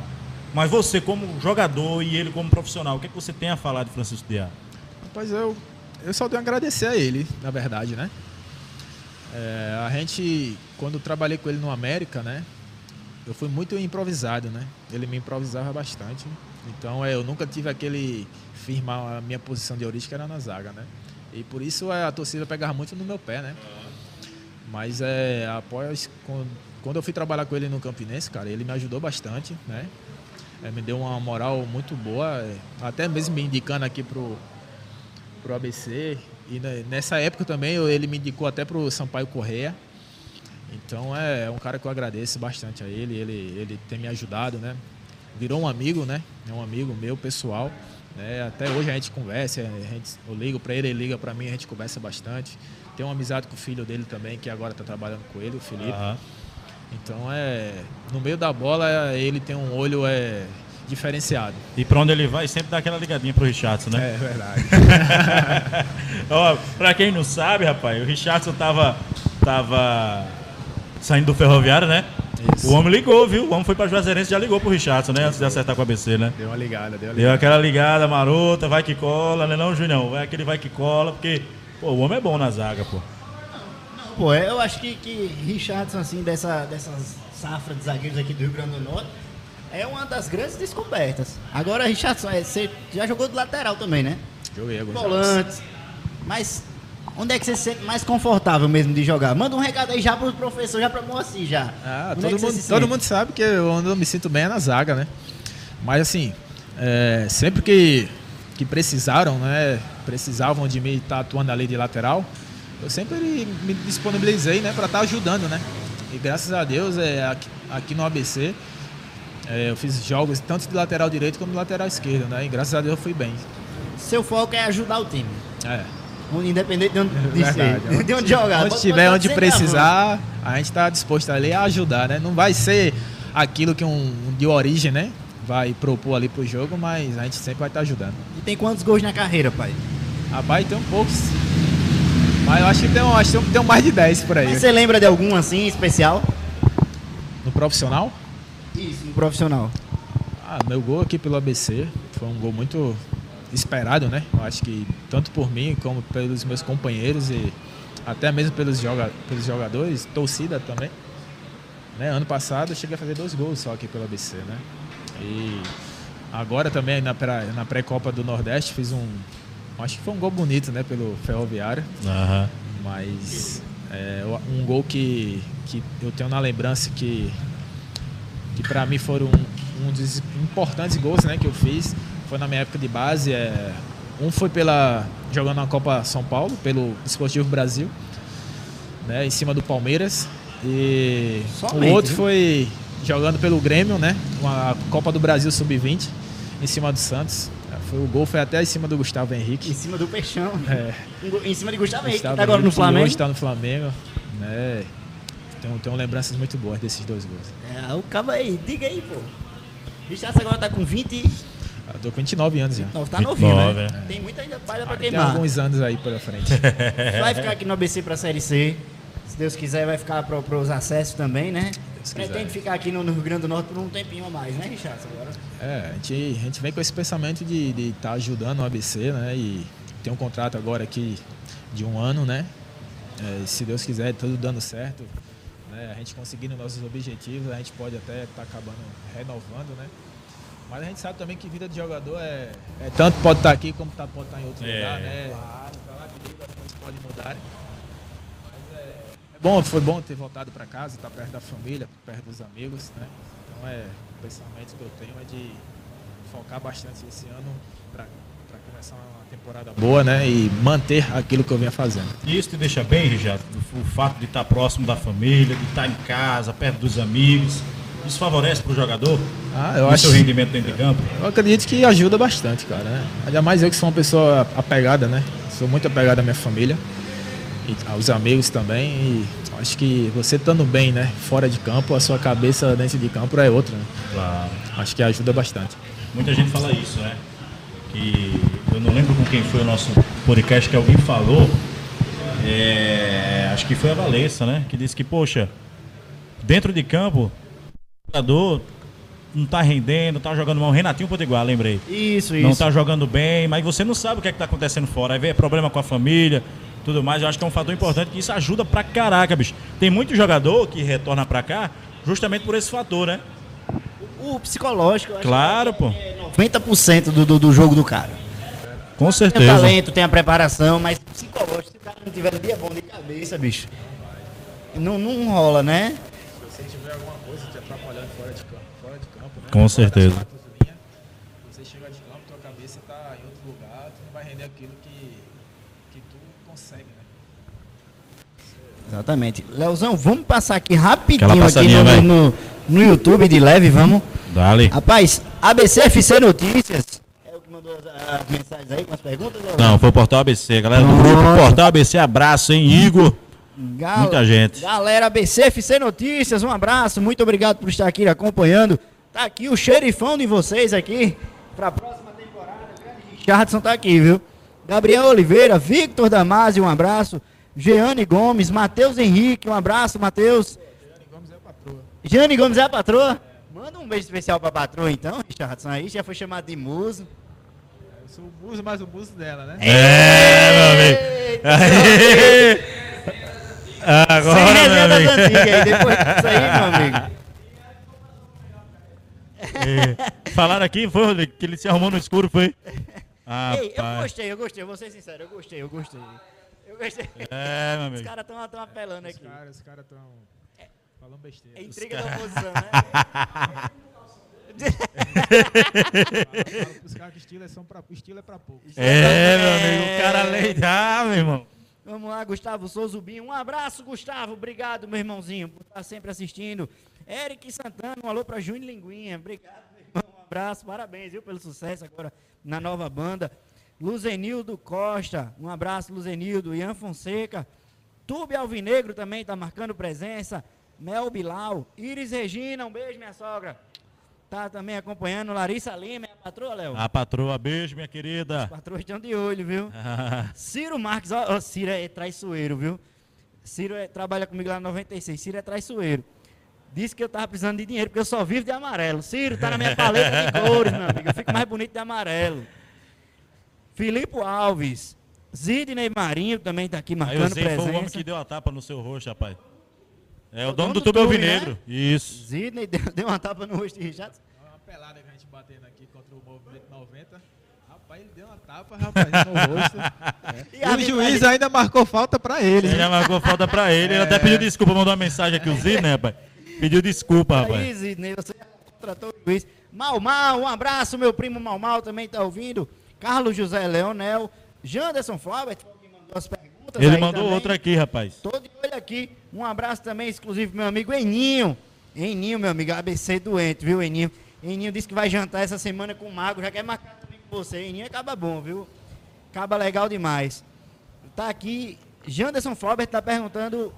Mas você, como jogador e ele como profissional, o que é que você tem a falar de Francisco Diá? Rapaz, eu, eu só tenho a agradecer a ele, na verdade, né? É, a gente, quando trabalhei com ele no América, né? Eu fui muito improvisado, né? Ele me improvisava bastante. Então, é, eu nunca tive aquele firmar a minha posição de origem, que era na zaga, né? E por isso a torcida pegava muito no meu pé, né? Mas é, após, quando, eu fui trabalhar com ele no Campinense, cara, ele me ajudou bastante, né? É, me deu uma moral muito boa, é, até mesmo me indicando aqui pro, pro ABC. E né, nessa época também ele me indicou até pro Sampaio Correia. Então é, é um cara que eu agradeço bastante a ele, ele, ele tem me ajudado, né? Virou um amigo, né? É um amigo meu, pessoal. Né? Até hoje a gente conversa, a gente, eu ligo para ele, ele liga para mim, a gente conversa bastante. Tem uma amizade com o filho dele também, que agora está trabalhando com ele, o Felipe. Aham. Então é. No meio da bola ele tem um olho é, diferenciado. E pra onde ele vai, sempre dá aquela ligadinha pro Richardson, né? É verdade. Ó, pra quem não sabe, rapaz, o Richardson tava, tava saindo do ferroviário, né? Isso. O homem ligou, viu? O homem foi pra Juazeirense e já ligou pro Richardson, né? Antes de acertar com a ABC, né? deu uma ligada, deu uma Deu ligada. aquela ligada marota, vai que cola, né não, Junião? Vai aquele vai que cola, porque, pô, o homem é bom na zaga, pô. Pô, eu acho que, que Richardson, assim, dessa, dessas safra de zagueiros aqui do Rio Grande do Norte, é uma das grandes descobertas. Agora, Richardson, é, você já jogou do lateral também, né? Joguei alguns jogos. Volantes. Mas onde é que você se sente mais confortável mesmo de jogar? Manda um recado aí já pro professor, já pra Moacir já. Ah, Onde é todo, você mundo, se todo mundo sabe que eu- onde eu me sinto bem é na zaga, né? Mas assim, é, sempre que, que precisaram, né? Precisavam de mim estar atuando ali de lateral, eu sempre me disponibilizei, né? Para estar ajudando, né? E graças a Deus, é, aqui, aqui no ABC, é, eu fiz jogos tanto de lateral direito como de lateral esquerdo, né? E graças a Deus eu fui bem. Seu foco é ajudar o time. É. Independente de onde, de, Verdade. ser, de onde jogar. Onde Pode- tiver, pode onde precisar, a gente está disposto ali a ajudar, né? Não vai ser aquilo que um, um de origem, né? Vai propor ali pro jogo, mas a gente sempre vai estar ajudando. E tem quantos gols na carreira, pai? Rapaz, tem um poucos. Mas eu acho que tem, um- acho que tem um mais de 10 por aí. Mas você lembra de algum assim especial? No profissional, Isso, no profissional. ah, meu gol aqui pelo ABC foi um gol muito esperado, né? Eu acho que tanto por mim como pelos meus companheiros e até mesmo pelos, joga pelos jogadores, torcida também. Né? Ano passado eu cheguei a fazer dois gols só aqui pelo ABC, né? E agora também na pré- na pré-copa do Nordeste fiz um, acho que foi um gol bonito, né? Pelo Ferroviário. Aham. Mas é, um gol que, que eu tenho na lembrança que, que para mim foram um, um dos importantes gols né, que eu fiz. Foi na minha época de base. É, um foi pela jogando na Copa São Paulo, pelo Esportivo Brasil, né, em cima do Palmeiras. E Somente, o outro foi jogando pelo Grêmio, né? Uma Copa do Brasil Sub-20, em cima do Santos. Foi, o gol foi até em cima do Gustavo Em Henrique. cima do Peixão. É. Em cima de Gustavo Henrique, que Gustavo tá agora no Henrique, Flamengo. Hoje está no Flamengo. Né? Tenho, tenho lembranças muito boas desses dois gols. É, o cabo aí, diga aí, pô. Richardson agora tá com 20. Eu tô com 29 anos já. Não, tá novinho, 29, né? é. Tem muita ainda palha pra Tem queimar. alguns anos aí pela frente. Vai ficar aqui no ABC pra Série C. Se Deus quiser, vai ficar para os acessos também, né? Deus Pretende quiser. ficar aqui no, Rio Grande do Norte por um tempinho a mais, né, Richardson? Agora. É, a gente, a gente vem com esse pensamento de estar ajudando o ABC, né? E tem um contrato agora aqui de um ano, né? É, se Deus quiser, tudo dando certo, né? A gente conseguindo nossos objetivos, a gente pode até estar acabando renovando, né? Mas a gente sabe também que vida de jogador é, é tanto pode estar aqui como tá, pode estar em outro É. lugar, né? Claro, claro, as coisas podem mudar. Mas é, é bom, foi bom ter voltado para casa, estar perto da família, perto dos amigos, né? Então é, o pensamento que eu tenho é de focar bastante esse ano para começar uma temporada boa, né? E manter aquilo que eu vinha fazendo. E isso te deixa bem, Richard? O, o fato de estar próximo da família, de estar em casa, perto dos amigos. Isso favorece pro jogador? Ah, eu acho. seu rendimento dentro de campo? Eu acredito que ajuda bastante, cara. Né? Ainda mais eu que sou uma pessoa apegada, né? Sou muito apegado à minha família e aos amigos também. E acho que você estando bem, né? Fora de campo, a sua cabeça dentro de campo é outra. Né? Claro. Acho que ajuda bastante. Muita gente fala isso, né? Que eu não lembro com quem foi o nosso podcast que alguém falou. é, acho que foi a Valessa, né? Que disse que, poxa, dentro de campo, o jogador não tá rendendo, tá jogando mal. Renatinho Potiguar, lembrei. Isso, isso. Não tá jogando bem, mas você não sabe o que é que tá acontecendo fora. Aí vem problema com a família, tudo mais. Eu acho que é um fator importante que isso ajuda pra caraca, bicho. Tem muito jogador que retorna pra cá justamente por esse fator, né? O psicológico, Claro, pô. é 90% do, do, do jogo do cara. Com Tem o certeza. talento, tem a preparação, mas psicológico, se o cara não tiver dia bom de cabeça, bicho, não, não rola, né? Se você tiver alguma coisa te atrapalhando fora de campo, fora de campo né? Com certeza. Você chega de campo, tua cabeça tá em outro lugar, tu não vai render aquilo que, que tu consegue, né? Exatamente. Leozão, vamos passar aqui rapidinho aqui no, no, no YouTube de leve, vamos. Dale. Rapaz, ABCFC Notícias. É o que mandou as, as mensagens aí com as perguntas, Leozão? Não, foi o Portal ABC, galera do grupo Portal ABC, abraço, hein, Igor. Gal- Muita gente. Galera ABCFC Notícias, um abraço, muito obrigado por estar aqui acompanhando. Tá aqui o xerifão de vocês aqui pra próxima temporada. Grande Richardson tá aqui, viu? Gabriel Oliveira, Victor Damasio, um abraço. Jeane Gomes, Matheus Henrique, um abraço, Matheus. Jeane Gomes é a patroa? Manda um beijo especial pra patroa então, Richardson aí, já foi chamado de muso. Eu sou o muso, mas o muso dela, né? É, meu amigo. Agora, Sem resenha das antigas aí, depois disso aí, meu amigo. É, Falaram aqui, foi que ele se arrumou no escuro, foi? Ah, Ei, eu pai. gostei, eu gostei, vou ser sincero, eu gostei, eu gostei. Eu gostei. É, meu Os amigo. caras estão apelando Os aqui. caras os cara estão falando É besteira. intriga da oposição, né? Pros caras que estilo é, são pra, estilo é pra pouco. É, meu amigo, o cara leidar, meu irmão. Vamos lá, Gustavo Souzubinho. Um abraço, Gustavo. Obrigado, meu irmãozinho, por estar sempre assistindo. Eric Santana, um alô pra Júnior Linguinha. Obrigado, meu irmão. Um abraço, parabéns, viu, pelo sucesso agora na nova banda. Luzenildo Costa, um abraço, Luzenildo. Ian Fonseca. Tube Alvinegro também está marcando presença. Mel Bilal. Iris Regina, um beijo, minha sogra. Tá também acompanhando. Larissa Lima, é a patroa, Léo? A patroa, beijo, minha querida. As patroas estão de olho, viu? Ciro Marques, ó, ó, Ciro é traiçoeiro, viu? Ciro é- trabalha comigo lá no 96, Ciro é traiçoeiro. Disse que eu tava precisando de dinheiro, porque eu só vivo de amarelo. Ciro, tá na minha paleta de cores, meu amigo. Eu fico mais bonito de amarelo. Filipe Alves. Zidney Marinho também tá aqui Aí o marcando Zinho foi o homem presença. que deu a tapa no seu rosto, rapaz. É o O dono dono do do Tube, Alvinegro. né? Isso. Zidney deu, deu uma tapa no rosto de Richard. Uma pelada que a gente batendo aqui contra o Movimento 90. Rapaz, ele deu uma tapa, rapaz, no rosto. E E a o juiz ainda marcou falta pra ele. Ele já marcou falta pra ele. Ele até pediu desculpa, mandou uma mensagem aqui, o né, rapaz? Pediu desculpa, Aí, rapaz. Zidney, você contratou o juiz. Mal Mal, um abraço, meu primo Mal Mal também tá ouvindo. Carlos José Leonel. Janderson Flaubert, que mandou as perguntas. Ele mandou também. outra aqui, rapaz. Tô de olho aqui. Um abraço também exclusivo meu amigo Eninho. Eninho, meu amigo, ABC doente, viu, Eninho? Eninho disse que vai jantar essa semana com o Mago, já quer marcar também com você. Eninho acaba bom, viu? Acaba legal demais. Tá aqui, Janderson Flaubert tá perguntando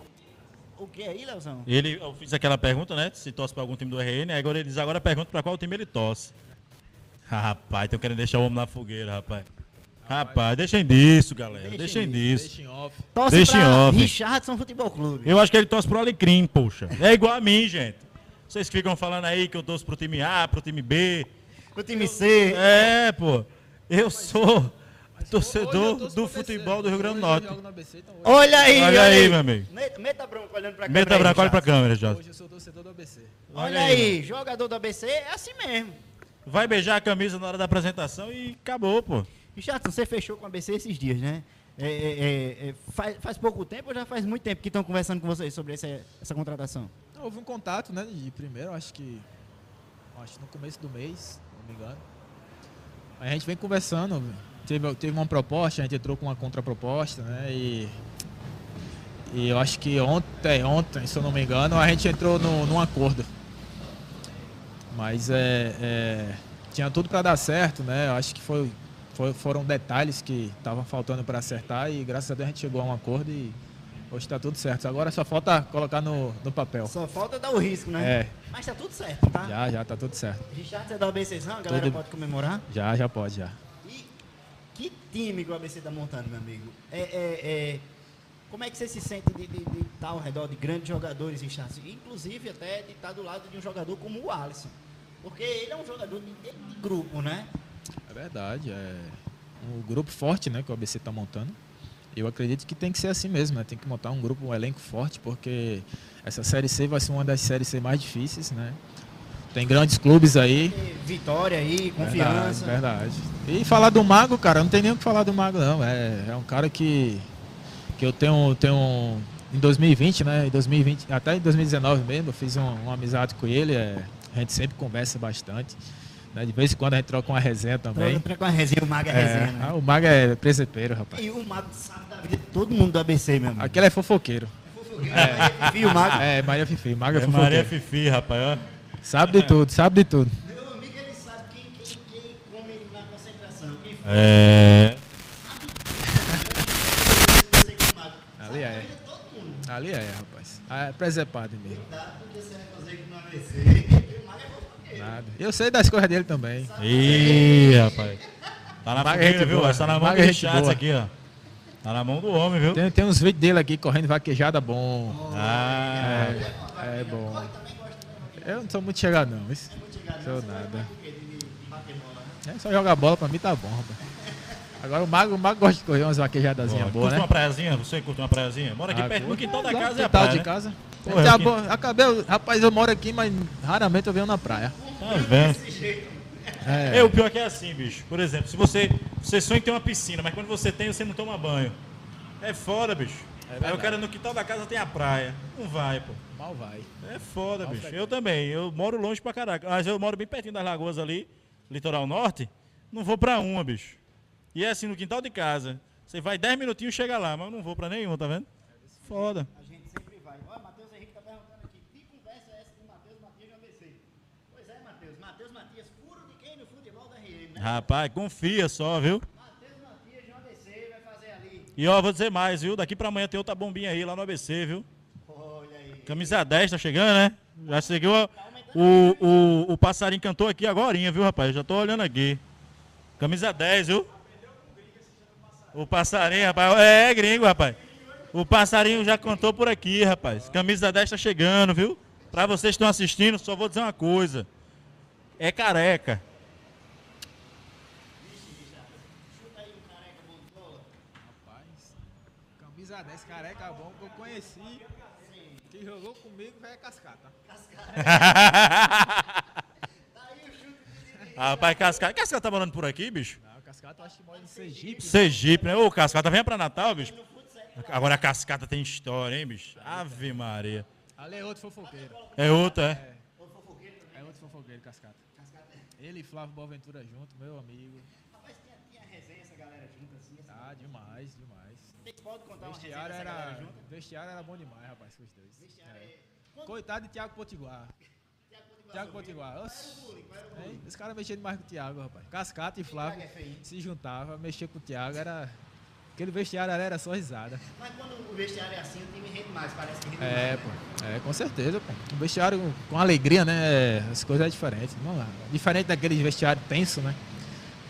o que aí, Leozão? Ele, eu fiz aquela pergunta, né? Se torce pra algum time do RN, agora ele diz agora pergunta pra qual time ele torce. Ah, rapaz, estão querendo deixar o homem na fogueira, rapaz. Rapaz, deixem disso, galera. Deixem Deixem disso, disso. Deixa em off. Torce Deixa em pra off. Richardson Futebol Clube. Eu acho que ele torce pro Alecrim, poxa. É igual a mim, gente. Vocês ficam falando aí que eu torço pro time A, pro time B. O time C. É, pô. Eu sou torcedor do ABC. futebol do Rio Grande do Norte. ABC, então Olha aí, Olha aí, meu amigo. Meta, meta branco olhando pra Meta câmera aí, branco, olha pra câmera, Jota. Hoje eu sou torcedor do ABC. Olha, Olha aí, aí, jogador do ABC é assim mesmo. Vai beijar a camisa na hora da apresentação e acabou, pô. Richardson, você fechou com a ABC esses dias, né? É, é, é, é, faz, faz pouco tempo ou já faz muito tempo que estão conversando com vocês sobre essa, essa contratação? Não, Houve um contato, né? De primeiro, acho que. Acho que no começo do mês, se não me engano. Aí a gente vem conversando. Teve, teve uma proposta, a gente entrou com uma contraproposta, né? E. E eu acho que ontem, ontem, se eu não me engano, a gente entrou no, num acordo. Mas é, é, tinha tudo para dar certo, né? Eu acho que foi, foi- foram detalhes que estavam faltando para acertar e graças a Deus a gente chegou a um acordo e hoje está tudo certo. Agora só falta colocar no, no papel. Só falta dar o risco, né? É, Mas tá tudo certo, tá? já, já tá tudo certo. Richardson é da ABCzão, a galera Tudo- pode comemorar. Já, já pode, já. Que time que o ABC tá montando, meu amigo? É, é, é, como é que você se sente de estar ao redor de grandes jogadores, Richardson? Inclusive até de estar do lado de um jogador como o Alisson. Porque ele é um jogador de- de grupo, né? É verdade, é um grupo forte, né, que o ABC está montando. Eu acredito que tem que ser assim mesmo, né? Tem que montar um grupo, um elenco forte, porque essa série C vai ser uma das séries C mais difíceis, né? Tem grandes clubes aí. Vitória aí, confiança. Verdade, verdade. E falar do Mago, cara, não tem nem o que falar do Mago, não. É, é um cara que, que eu tenho, tenho em 2020, né? Em 2020, até em 2019 mesmo, eu fiz um- uma amizade com ele. é, a gente sempre conversa bastante. né? De vez em quando a gente troca uma resenha também. Pra, pra com a resenha, o Mago é, É, resenha, né? ah, o Mago é presepeiro, rapaz. E o Mago sabe da vida de todo mundo do ABC, meu amigo. Aquele é fofoqueiro. É, Fifi, o Mago. É, Maria Fifi. Maga É fofoqueira. Maria Fifi, rapaz, ó. Sabe de tudo, sabe de tudo. Meu amigo, ele sabe quem, quem, quem come na concentração. Quem É. o Mago. Ali é. Ali é, rapaz. Ah, É presepado mesmo. Tá? Porque você vai fazer que no AVC. É. Nada. Eu sei das coisas dele também. Ih, rapaz. Tá na fogueira, gente viu? boa. Tá na mão do gente chat boa. aqui, ó. Tá na mão do homem, viu? Tem, tem uns vídeos dele aqui correndo vaquejada bom. Ah, É, é bom. Eu não sou muito chegado não, isso. Sou nada. É só jogar bola pra mim tá bom, rapaz. Agora o Mago, o Mago gosta de correr umas vaquejadazinhas curte boas, né? uma praiazinha? Você curte uma praiazinha? Mora aqui Ah, perto, no quintal da casa é a quintal praia, de né? casa. Porra, aqui- bo- Acabei, rapaz, eu moro aqui, mas raramente eu venho na praia. Tá vendo? É, É, o pior que é assim, bicho. Por exemplo, se você, você sonha em ter uma piscina, mas quando você tem, você não toma banho. É foda, bicho. Aí o cara no quintal da casa tem a praia. Não vai, pô. Mal vai. É foda, bicho. frequente. Eu também. Eu moro longe pra caraca. Mas eu moro bem pertinho das lagoas ali, litoral norte. Não vou pra uma, bicho. E é assim, no quintal de casa. Você vai 10 minutinhos e chega lá, mas eu não vou pra nenhuma, tá vendo? Foda. A gente sempre vai. Olha, Matheus Henrique tá perguntando aqui. Que conversa é essa de Matheus Matias de ABC? Pois é, Matheus. Matheus Matias, furo de quem no futebol da RM, né? Rapaz, confia só, viu? Matheus Matias de um ABC vai fazer ali. E ó, vou dizer mais, viu? Daqui pra amanhã tem outra bombinha aí lá no ABC, viu? Camisa 10 tá chegando, né? Já seguiu a- o, o, o passarinho cantou aqui agora, viu, rapaz? Já tô olhando aqui. Camisa 10, viu? O passarinho, rapaz. É, gringo, rapaz. O passarinho já cantou por aqui, rapaz. Camisa 10 tá chegando, viu? Pra vocês que estão assistindo, só vou dizer uma coisa. É careca. Camisa 10, careca bom que eu conheci, que jogou comigo, velho, é cascata. Rapaz, Cascata. Cascata tá morando por aqui, bicho? Não, cascata eu acho que mora em Sergipe. Sergipe, né? Ô, Cascata, venha pra Natal, bicho. Agora a Cascata tem história, hein, bicho? Ave Maria. Ali é outro fofoqueiro. É outra, é? É outro fofoqueiro, cascata. Ele e Flávio Boaventura junto, meu amigo. Rapaz, tinha, tinha resenha essa galera junto assim. Ah, demais, demais. Vocês podem contar uma vestiário galera era, vestiário era bom demais, rapaz, com os dois. Vestiário É. Quando- Coitado de Thiago Potiguar. Thiago Potiguar. Hein? Esse cara mexia demais com o Thiago, rapaz. Cascata e Flávio é se juntavam, mexia com o Thiago, era. Aquele vestiário ali era só risada. Mas quando o vestiário é assim, o time rende mais, parece que rende É, mais. pô. É, com certeza, pô. O vestiário com alegria, né? As coisas é diferente. Não, diferente daquele vestiário tenso, né?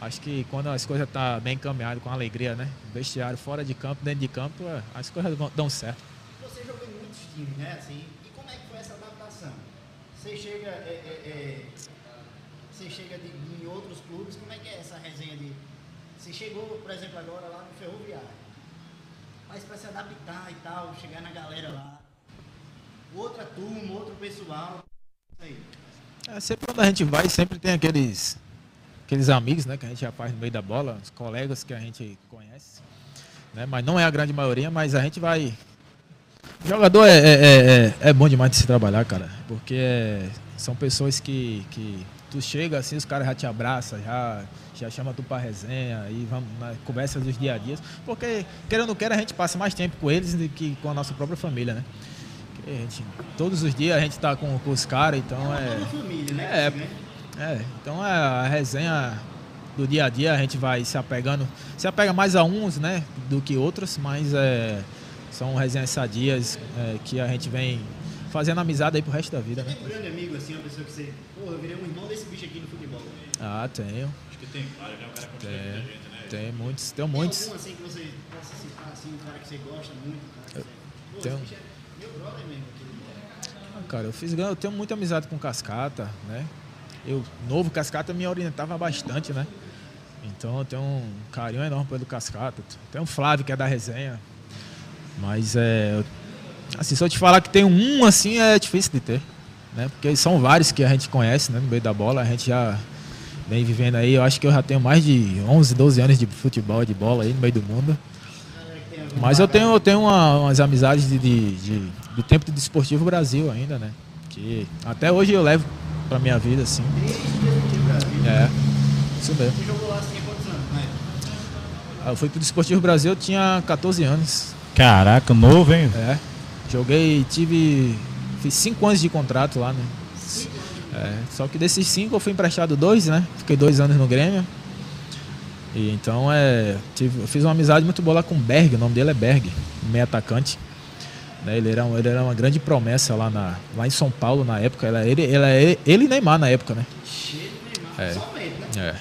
Acho que quando as coisas tá bem encaminhadas, com alegria, né? Vestiário fora de campo, dentro de campo, é, as coisas vão- dão certo. Você jogou em muitos times, né? Assim, e como é que foi essa adaptação? Você chega, é, é, é, você chega de, em outros clubes, como é que é essa resenha de. Você chegou, por exemplo, agora lá no Ferroviário. Mas para se adaptar e tal, chegar na galera lá. Outra turma, outro pessoal. Isso aí. É, sempre quando a gente vai, sempre tem aqueles, aqueles amigos, né? Que a gente já faz no meio da bola, os colegas que a gente conhece. Né? Mas não é a grande maioria, mas a gente vai. Jogador é, é, é, é- é bom demais de se trabalhar, cara. Porque é- são pessoas que, que tu chega assim, os caras já te abraçam, já, já chama tu pra resenha e vamos na conversa dos dia a dia. Porque, querendo ou não queira, a gente passa mais tempo com eles do que com a nossa própria família, né? Gente, todos os dias a gente tá com, com os caras, então é. Toda família, né? É, vê. É, então é a resenha do dia a dia a gente vai se apegando, se apega mais a uns, né, do que outros, mas é, são resenhas sadias é, que a gente vem fazendo amizade aí pro resto da vida, né? Tem um grande amigo, assim, uma pessoa que você. Pô, eu virei um irmão desse bicho aqui no futebol. Ah, tenho, Acho que tem vários, né? O cara tem, muita gente, né? tem muitos, tem Tem muitos. algum assim que você possa citar, assim, um cara que você gosta muito, um cara que você. Pô, bicho é meu brother mesmo aqui. Ah, Cara, eu fiz, eu tenho muita amizade com Cascata, né? Eu, novo Cascata me orientava bastante, né? Então eu tenho um carinho enorme pelo Cascata. Tem o Flávio, que é da resenha. Mas é. Assim, se eu te falar que tem um assim, é difícil de ter. Né? Porque são vários que a gente conhece, né? No meio da bola, a gente já vem vivendo aí. Eu acho que eu já tenho mais de 11, 12 anos de futebol, de bola aí no meio do mundo. Mas eu tenho, eu tenho uma- umas amizades de, de- de- do tempo do Desportivo Brasil ainda, né? Que até hoje eu levo pra minha vida, assim. É, isso mesmo. Ah, Eu fui pro Desportivo Brasil, eu tinha 14 anos. Caraca, novo, hein? É. Joguei, tive. Fiz cinco anos de contrato lá, né? É, só que desses cinco eu fui emprestado dois, né? Fiquei dois anos no Grêmio. E então é. Tive, eu fiz uma amizade muito boa lá com o Berg, o nome dele é Berg, meio atacante. Né, ele, era, um- ele era uma grande promessa lá, na, lá em São Paulo na época. Ele, ele, ele, ele, e Neymar na época, né? É. Né? É.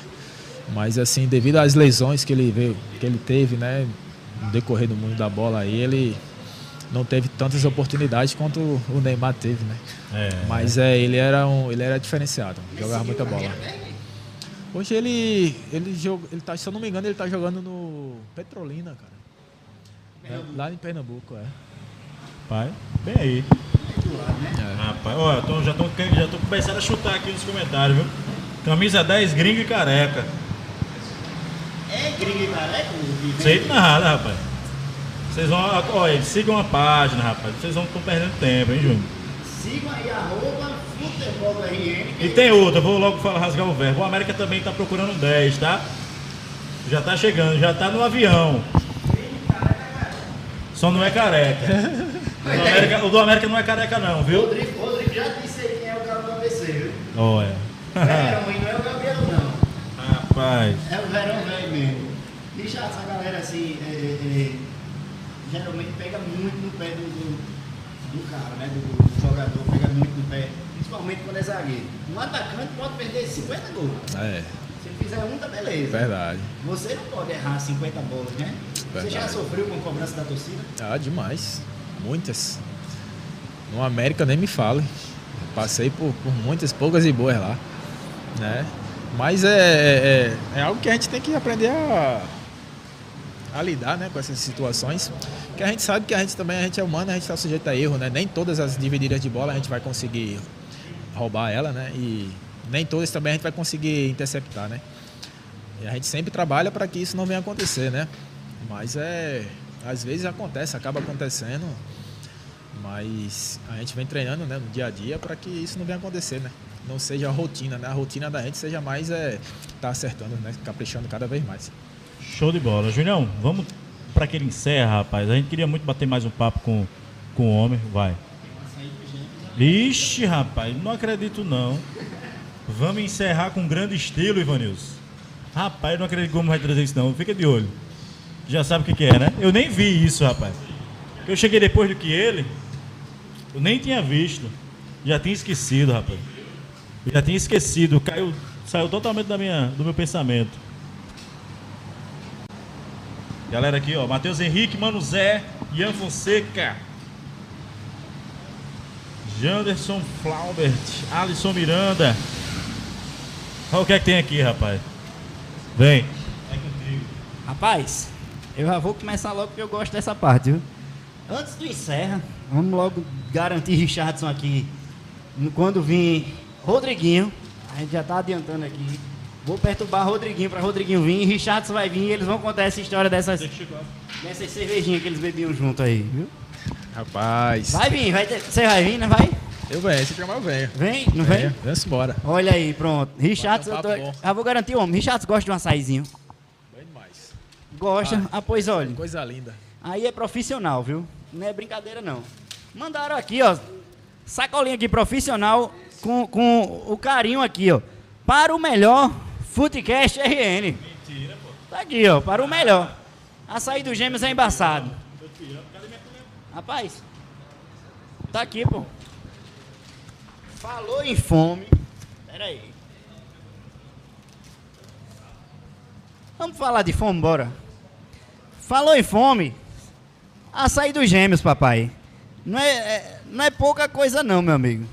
Mas assim, devido às lesões que ele veio, que ele teve, né, no decorrer do mundo da bola aí, ele não teve tantas oportunidades quanto o Neymar teve, né? É. Mas é, ele era um, ele era diferenciado, jogava muita bola. Hoje ele ele joga, ele tá, se eu não me engano, ele tá jogando no Petrolina, cara. É, lá em Pernambuco, é. Pai, bem aí. Rapaz, ó, eu tô- já tô, já tô começando a chutar aqui nos comentários, viu? Camisa 10, gringo e careca. É gringo e careca? Sei de nada, rapaz. Vocês vão. Olha, sigam a página, rapaz. Vocês vão estão perdendo tempo, hein, Júnior? Sigam aí, arroba futebol do RN. E tem outra, vou logo falar, rasgar o verbo. O América também tá procurando um 10, tá? Já tá chegando, já tá no avião. Só não é careca. O do América, o do América não é careca não, viu? Rodrigo, Rodrigo já disse aí quem é o cara do ABC, viu? Olha. Verão, e não é o Gabriel, não. Rapaz. É o verão velho mesmo. Bicho, essa galera assim, é, é, é, geralmente pega muito no pé do, do, do cara, né? Do, do jogador, pega muito no pé, principalmente quando é zagueiro. Um atacante pode perder 50 gols. É, Se ele fizer um, tá beleza. verdade. Você não pode errar 50 bolas, né? Você já Verdade. sofreu com cobrança da torcida? Ah, demais. Muitas. No América nem me fale. Passei por, por muitas, poucas e boas lá. Né? Mas é, é, é algo que a gente tem que aprender a, a lidar né, com essas situações. Que a gente sabe que a gente também a gente é humano, a gente está sujeito a erro. Né? Nem todas as divididas de bola a gente vai conseguir roubar ela, né? E nem todas também a gente vai conseguir interceptar, né? E a gente sempre trabalha para que isso não venha acontecer, né? Mas é. Às vezes acontece, acaba acontecendo. Mas a gente vem treinando né, no dia a dia para que isso não venha acontecer, né? Não seja a rotina, né? A rotina da gente seja mais é, tá acertando, né? Caprichando cada vez mais. Show de bola. Julião, vamos pra que ele encerra, rapaz. A gente queria muito bater mais um papo com, com o homem. Vai. Ixi, rapaz, não acredito não. Vamos encerrar com grande estilo, Ivanilson. Rapaz, não acredito como vai trazer isso não. Fica de olho. Já sabe o que, que é, né? Eu nem vi isso, rapaz. Eu cheguei depois do que ele. Eu nem tinha visto. Já tinha esquecido, rapaz. Já tinha esquecido. Caiu, saiu totalmente da minha, do meu pensamento. Galera aqui, ó. Matheus Henrique, Mano Zé, Ian Fonseca. Janderson Flaubert, Alisson Miranda. Olha o que é que tem aqui, rapaz. Vem. É contigo. Rapaz, eu já vou começar logo porque eu gosto dessa parte, viu? Antes do encerra, vamos logo garantir Richardson aqui. Quando vir Rodriguinho, a gente já tá adiantando aqui. Vou perturbar Rodriguinho para Rodriguinho vir, Richardson vai vir e eles vão contar essa história dessas, dessas cervejinhas que eles bebiam junto aí, viu? Rapaz, Vai vir, vai ter, você vai vir, não vai? eu venho, se chamar eu venho. Vem, não vem? Venho, vamos embora. Olha aí, pronto. Richardson, eu tô, um papo bom. já vou garantir o homem. Richardson gosta de um açaizinho. Gosta? Ah, pois olha. Coisa linda. Aí é profissional, viu? Não é brincadeira, não. Mandaram aqui, ó. Sacolinha aqui profissional com, com o carinho aqui, ó. Para o melhor Footcast RN. Mentira, pô. Tá aqui, ó. Para o melhor. Açaí do Gêmeos é embaçado. Rapaz. Tá aqui, pô. Falou em fome. Pera aí. Vamos falar de fome, bora. Falou em fome. Açaí dos gêmeos, papai. Não é, é- não é pouca coisa não, meu amigo.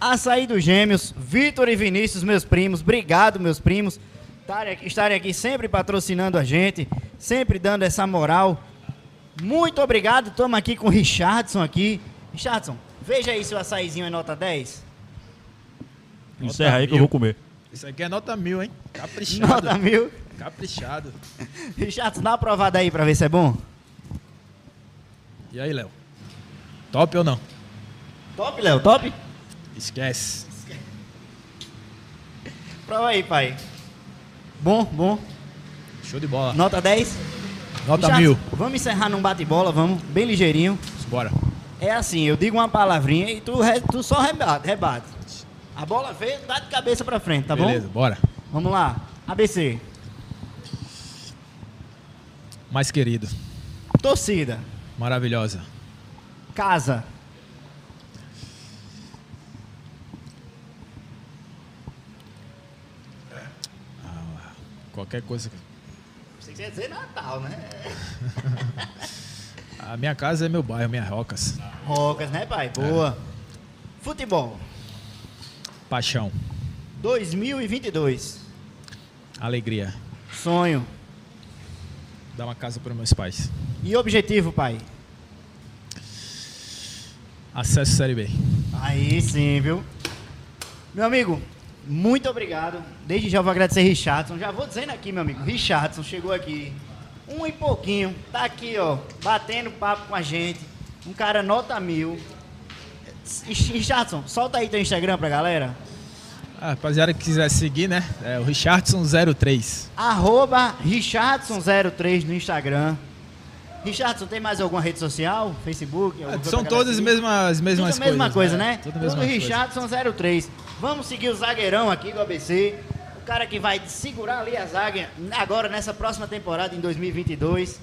Açaí dos gêmeos, Vitor e Vinícius, meus primos. Obrigado, meus primos. estarem aqui- Estarem aqui sempre patrocinando a gente, sempre dando essa moral. Muito obrigado. Estamos aqui com o Richardson aqui. Richardson, veja aí se o açaizinho é nota 10. Encerra aí que eu vou comer. Isso aqui é nota mil, hein? Caprichado. Nota mil. Caprichado. Richardson, dá uma provada aí pra ver se é bom. E aí, Léo? Top ou não? Top, Léo, top? Esquece. Prova aí, pai. Bom, bom. Show de bola. Nota 10? Nota Richardson, mil. Vamos encerrar num bate-bola, vamos, bem ligeirinho. Bora. É assim, eu digo uma palavrinha e tu, tu só rebate, rebate. A bola veio, dá de cabeça pra frente, tá Beleza, bom? bora. Vamos lá. ABC. Mais querido. Torcida. Maravilhosa. Casa. Qualquer coisa. Você quer dizer Natal, né? A minha casa é meu bairro, minhas rocas. Rocas, né, pai? Boa. Futebol. Paixão. 2022. Alegria. Sonho. Dar uma casa para meus pais. E objetivo, pai? Acesso Série B. Aí sim, viu? Meu amigo, muito obrigado. Desde já eu vou agradecer Richardson. Já vou dizendo aqui, meu amigo. Richardson chegou aqui. Um e pouquinho. Tá aqui, ó. Batendo papo com a gente. Um cara nota mil. Richardson, solta aí teu Instagram pra galera. Ah, rapaziada que quiser seguir, né? É o Richardson03. Arroba Richardson03 no Instagram. Richardson, tem mais alguma rede social? Facebook? coisa São todas as seguir? mesmas, as mesmas Tudo a mesma coisas. coisa, né? Tudo a Tudo mesma coisa. Richardson 03. Vamos seguir o zagueirão aqui do ABC. O cara que vai segurar ali a zaga agora nessa próxima temporada em 2022.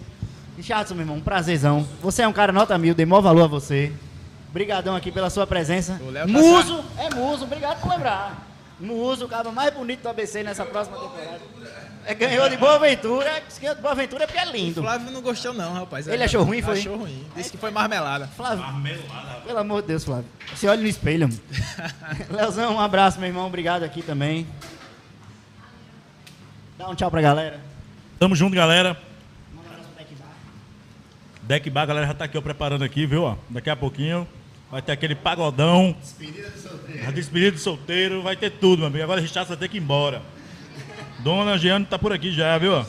Richardson, meu irmão, um prazerzão. Você é um cara nota mil, dei maior valor a você. Obrigadão aqui pela sua presença. Tá Muso, é Muso, obrigado por lembrar. Muso, o cara mais bonito do ABC nessa próxima temporada. É, ganhou de Boa Ventura. Se ganhou de Boa Ventura é porque é O lindo. Flávio não gostou não, rapaz. Ele achou ruim, foi? Achou ruim. Disse que foi marmelada. Flávio. Pelo amor de Deus, Flávio. Se olha no espelho. mano. Leozão, um abraço, meu irmão. Obrigado aqui também. Dá um tchau pra galera. Tamo junto, galera. Um abraço pro Tec Bar. Deck Bar, a galera já tá aqui ó, preparando aqui, viu? Ó, daqui a pouquinho vai ter aquele pagodão. Despedida do solteiro. A despedida do solteiro, vai ter tudo, meu amigo. Agora o Richard vai ter que ir embora. Dona Jeane tá por aqui já, viu?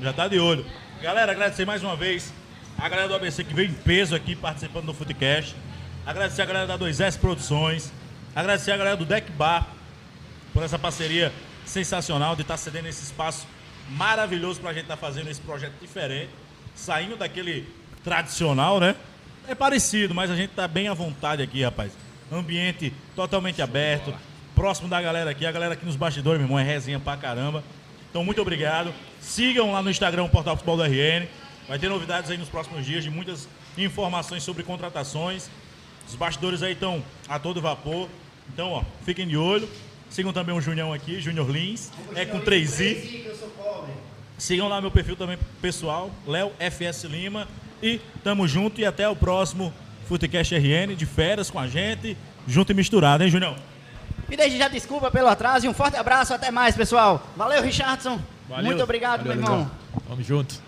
Já tá de olho. Galera, agradecer mais uma vez a galera do ABC que veio em peso aqui participando do Footcast. Agradecer a galera da 2S Produções. Agradecer a galera do Deck Bar por essa parceria sensacional de estar cedendo esse espaço maravilhoso para a gente estar fazendo esse projeto diferente, saindo daquele tradicional, né? É parecido, mas a gente tá bem à vontade aqui, rapaz. Ambiente totalmente aberto, próximo da galera aqui, a galera aqui nos bastidores, meu irmão, é resenha pra caramba. Então, muito obrigado. Sigam lá no Instagram o Portal Futebol do RN. Vai ter novidades aí nos próximos dias de muitas informações sobre contratações. Os bastidores aí estão a todo vapor. Então, ó, fiquem de olho. Sigam também o Junião aqui, Junior Lins. É com 3i. Sigam lá meu perfil também pessoal, Léo FS Lima. E tamo junto e até o próximo Futecast RN de férias com a gente. Junto e misturado, hein, Junião? E desde já desculpa pelo atraso e um forte abraço. Até mais, pessoal. Valeu, Richardson. Valeu. Muito obrigado, Valeu, meu irmão. Legal. Vamos junto.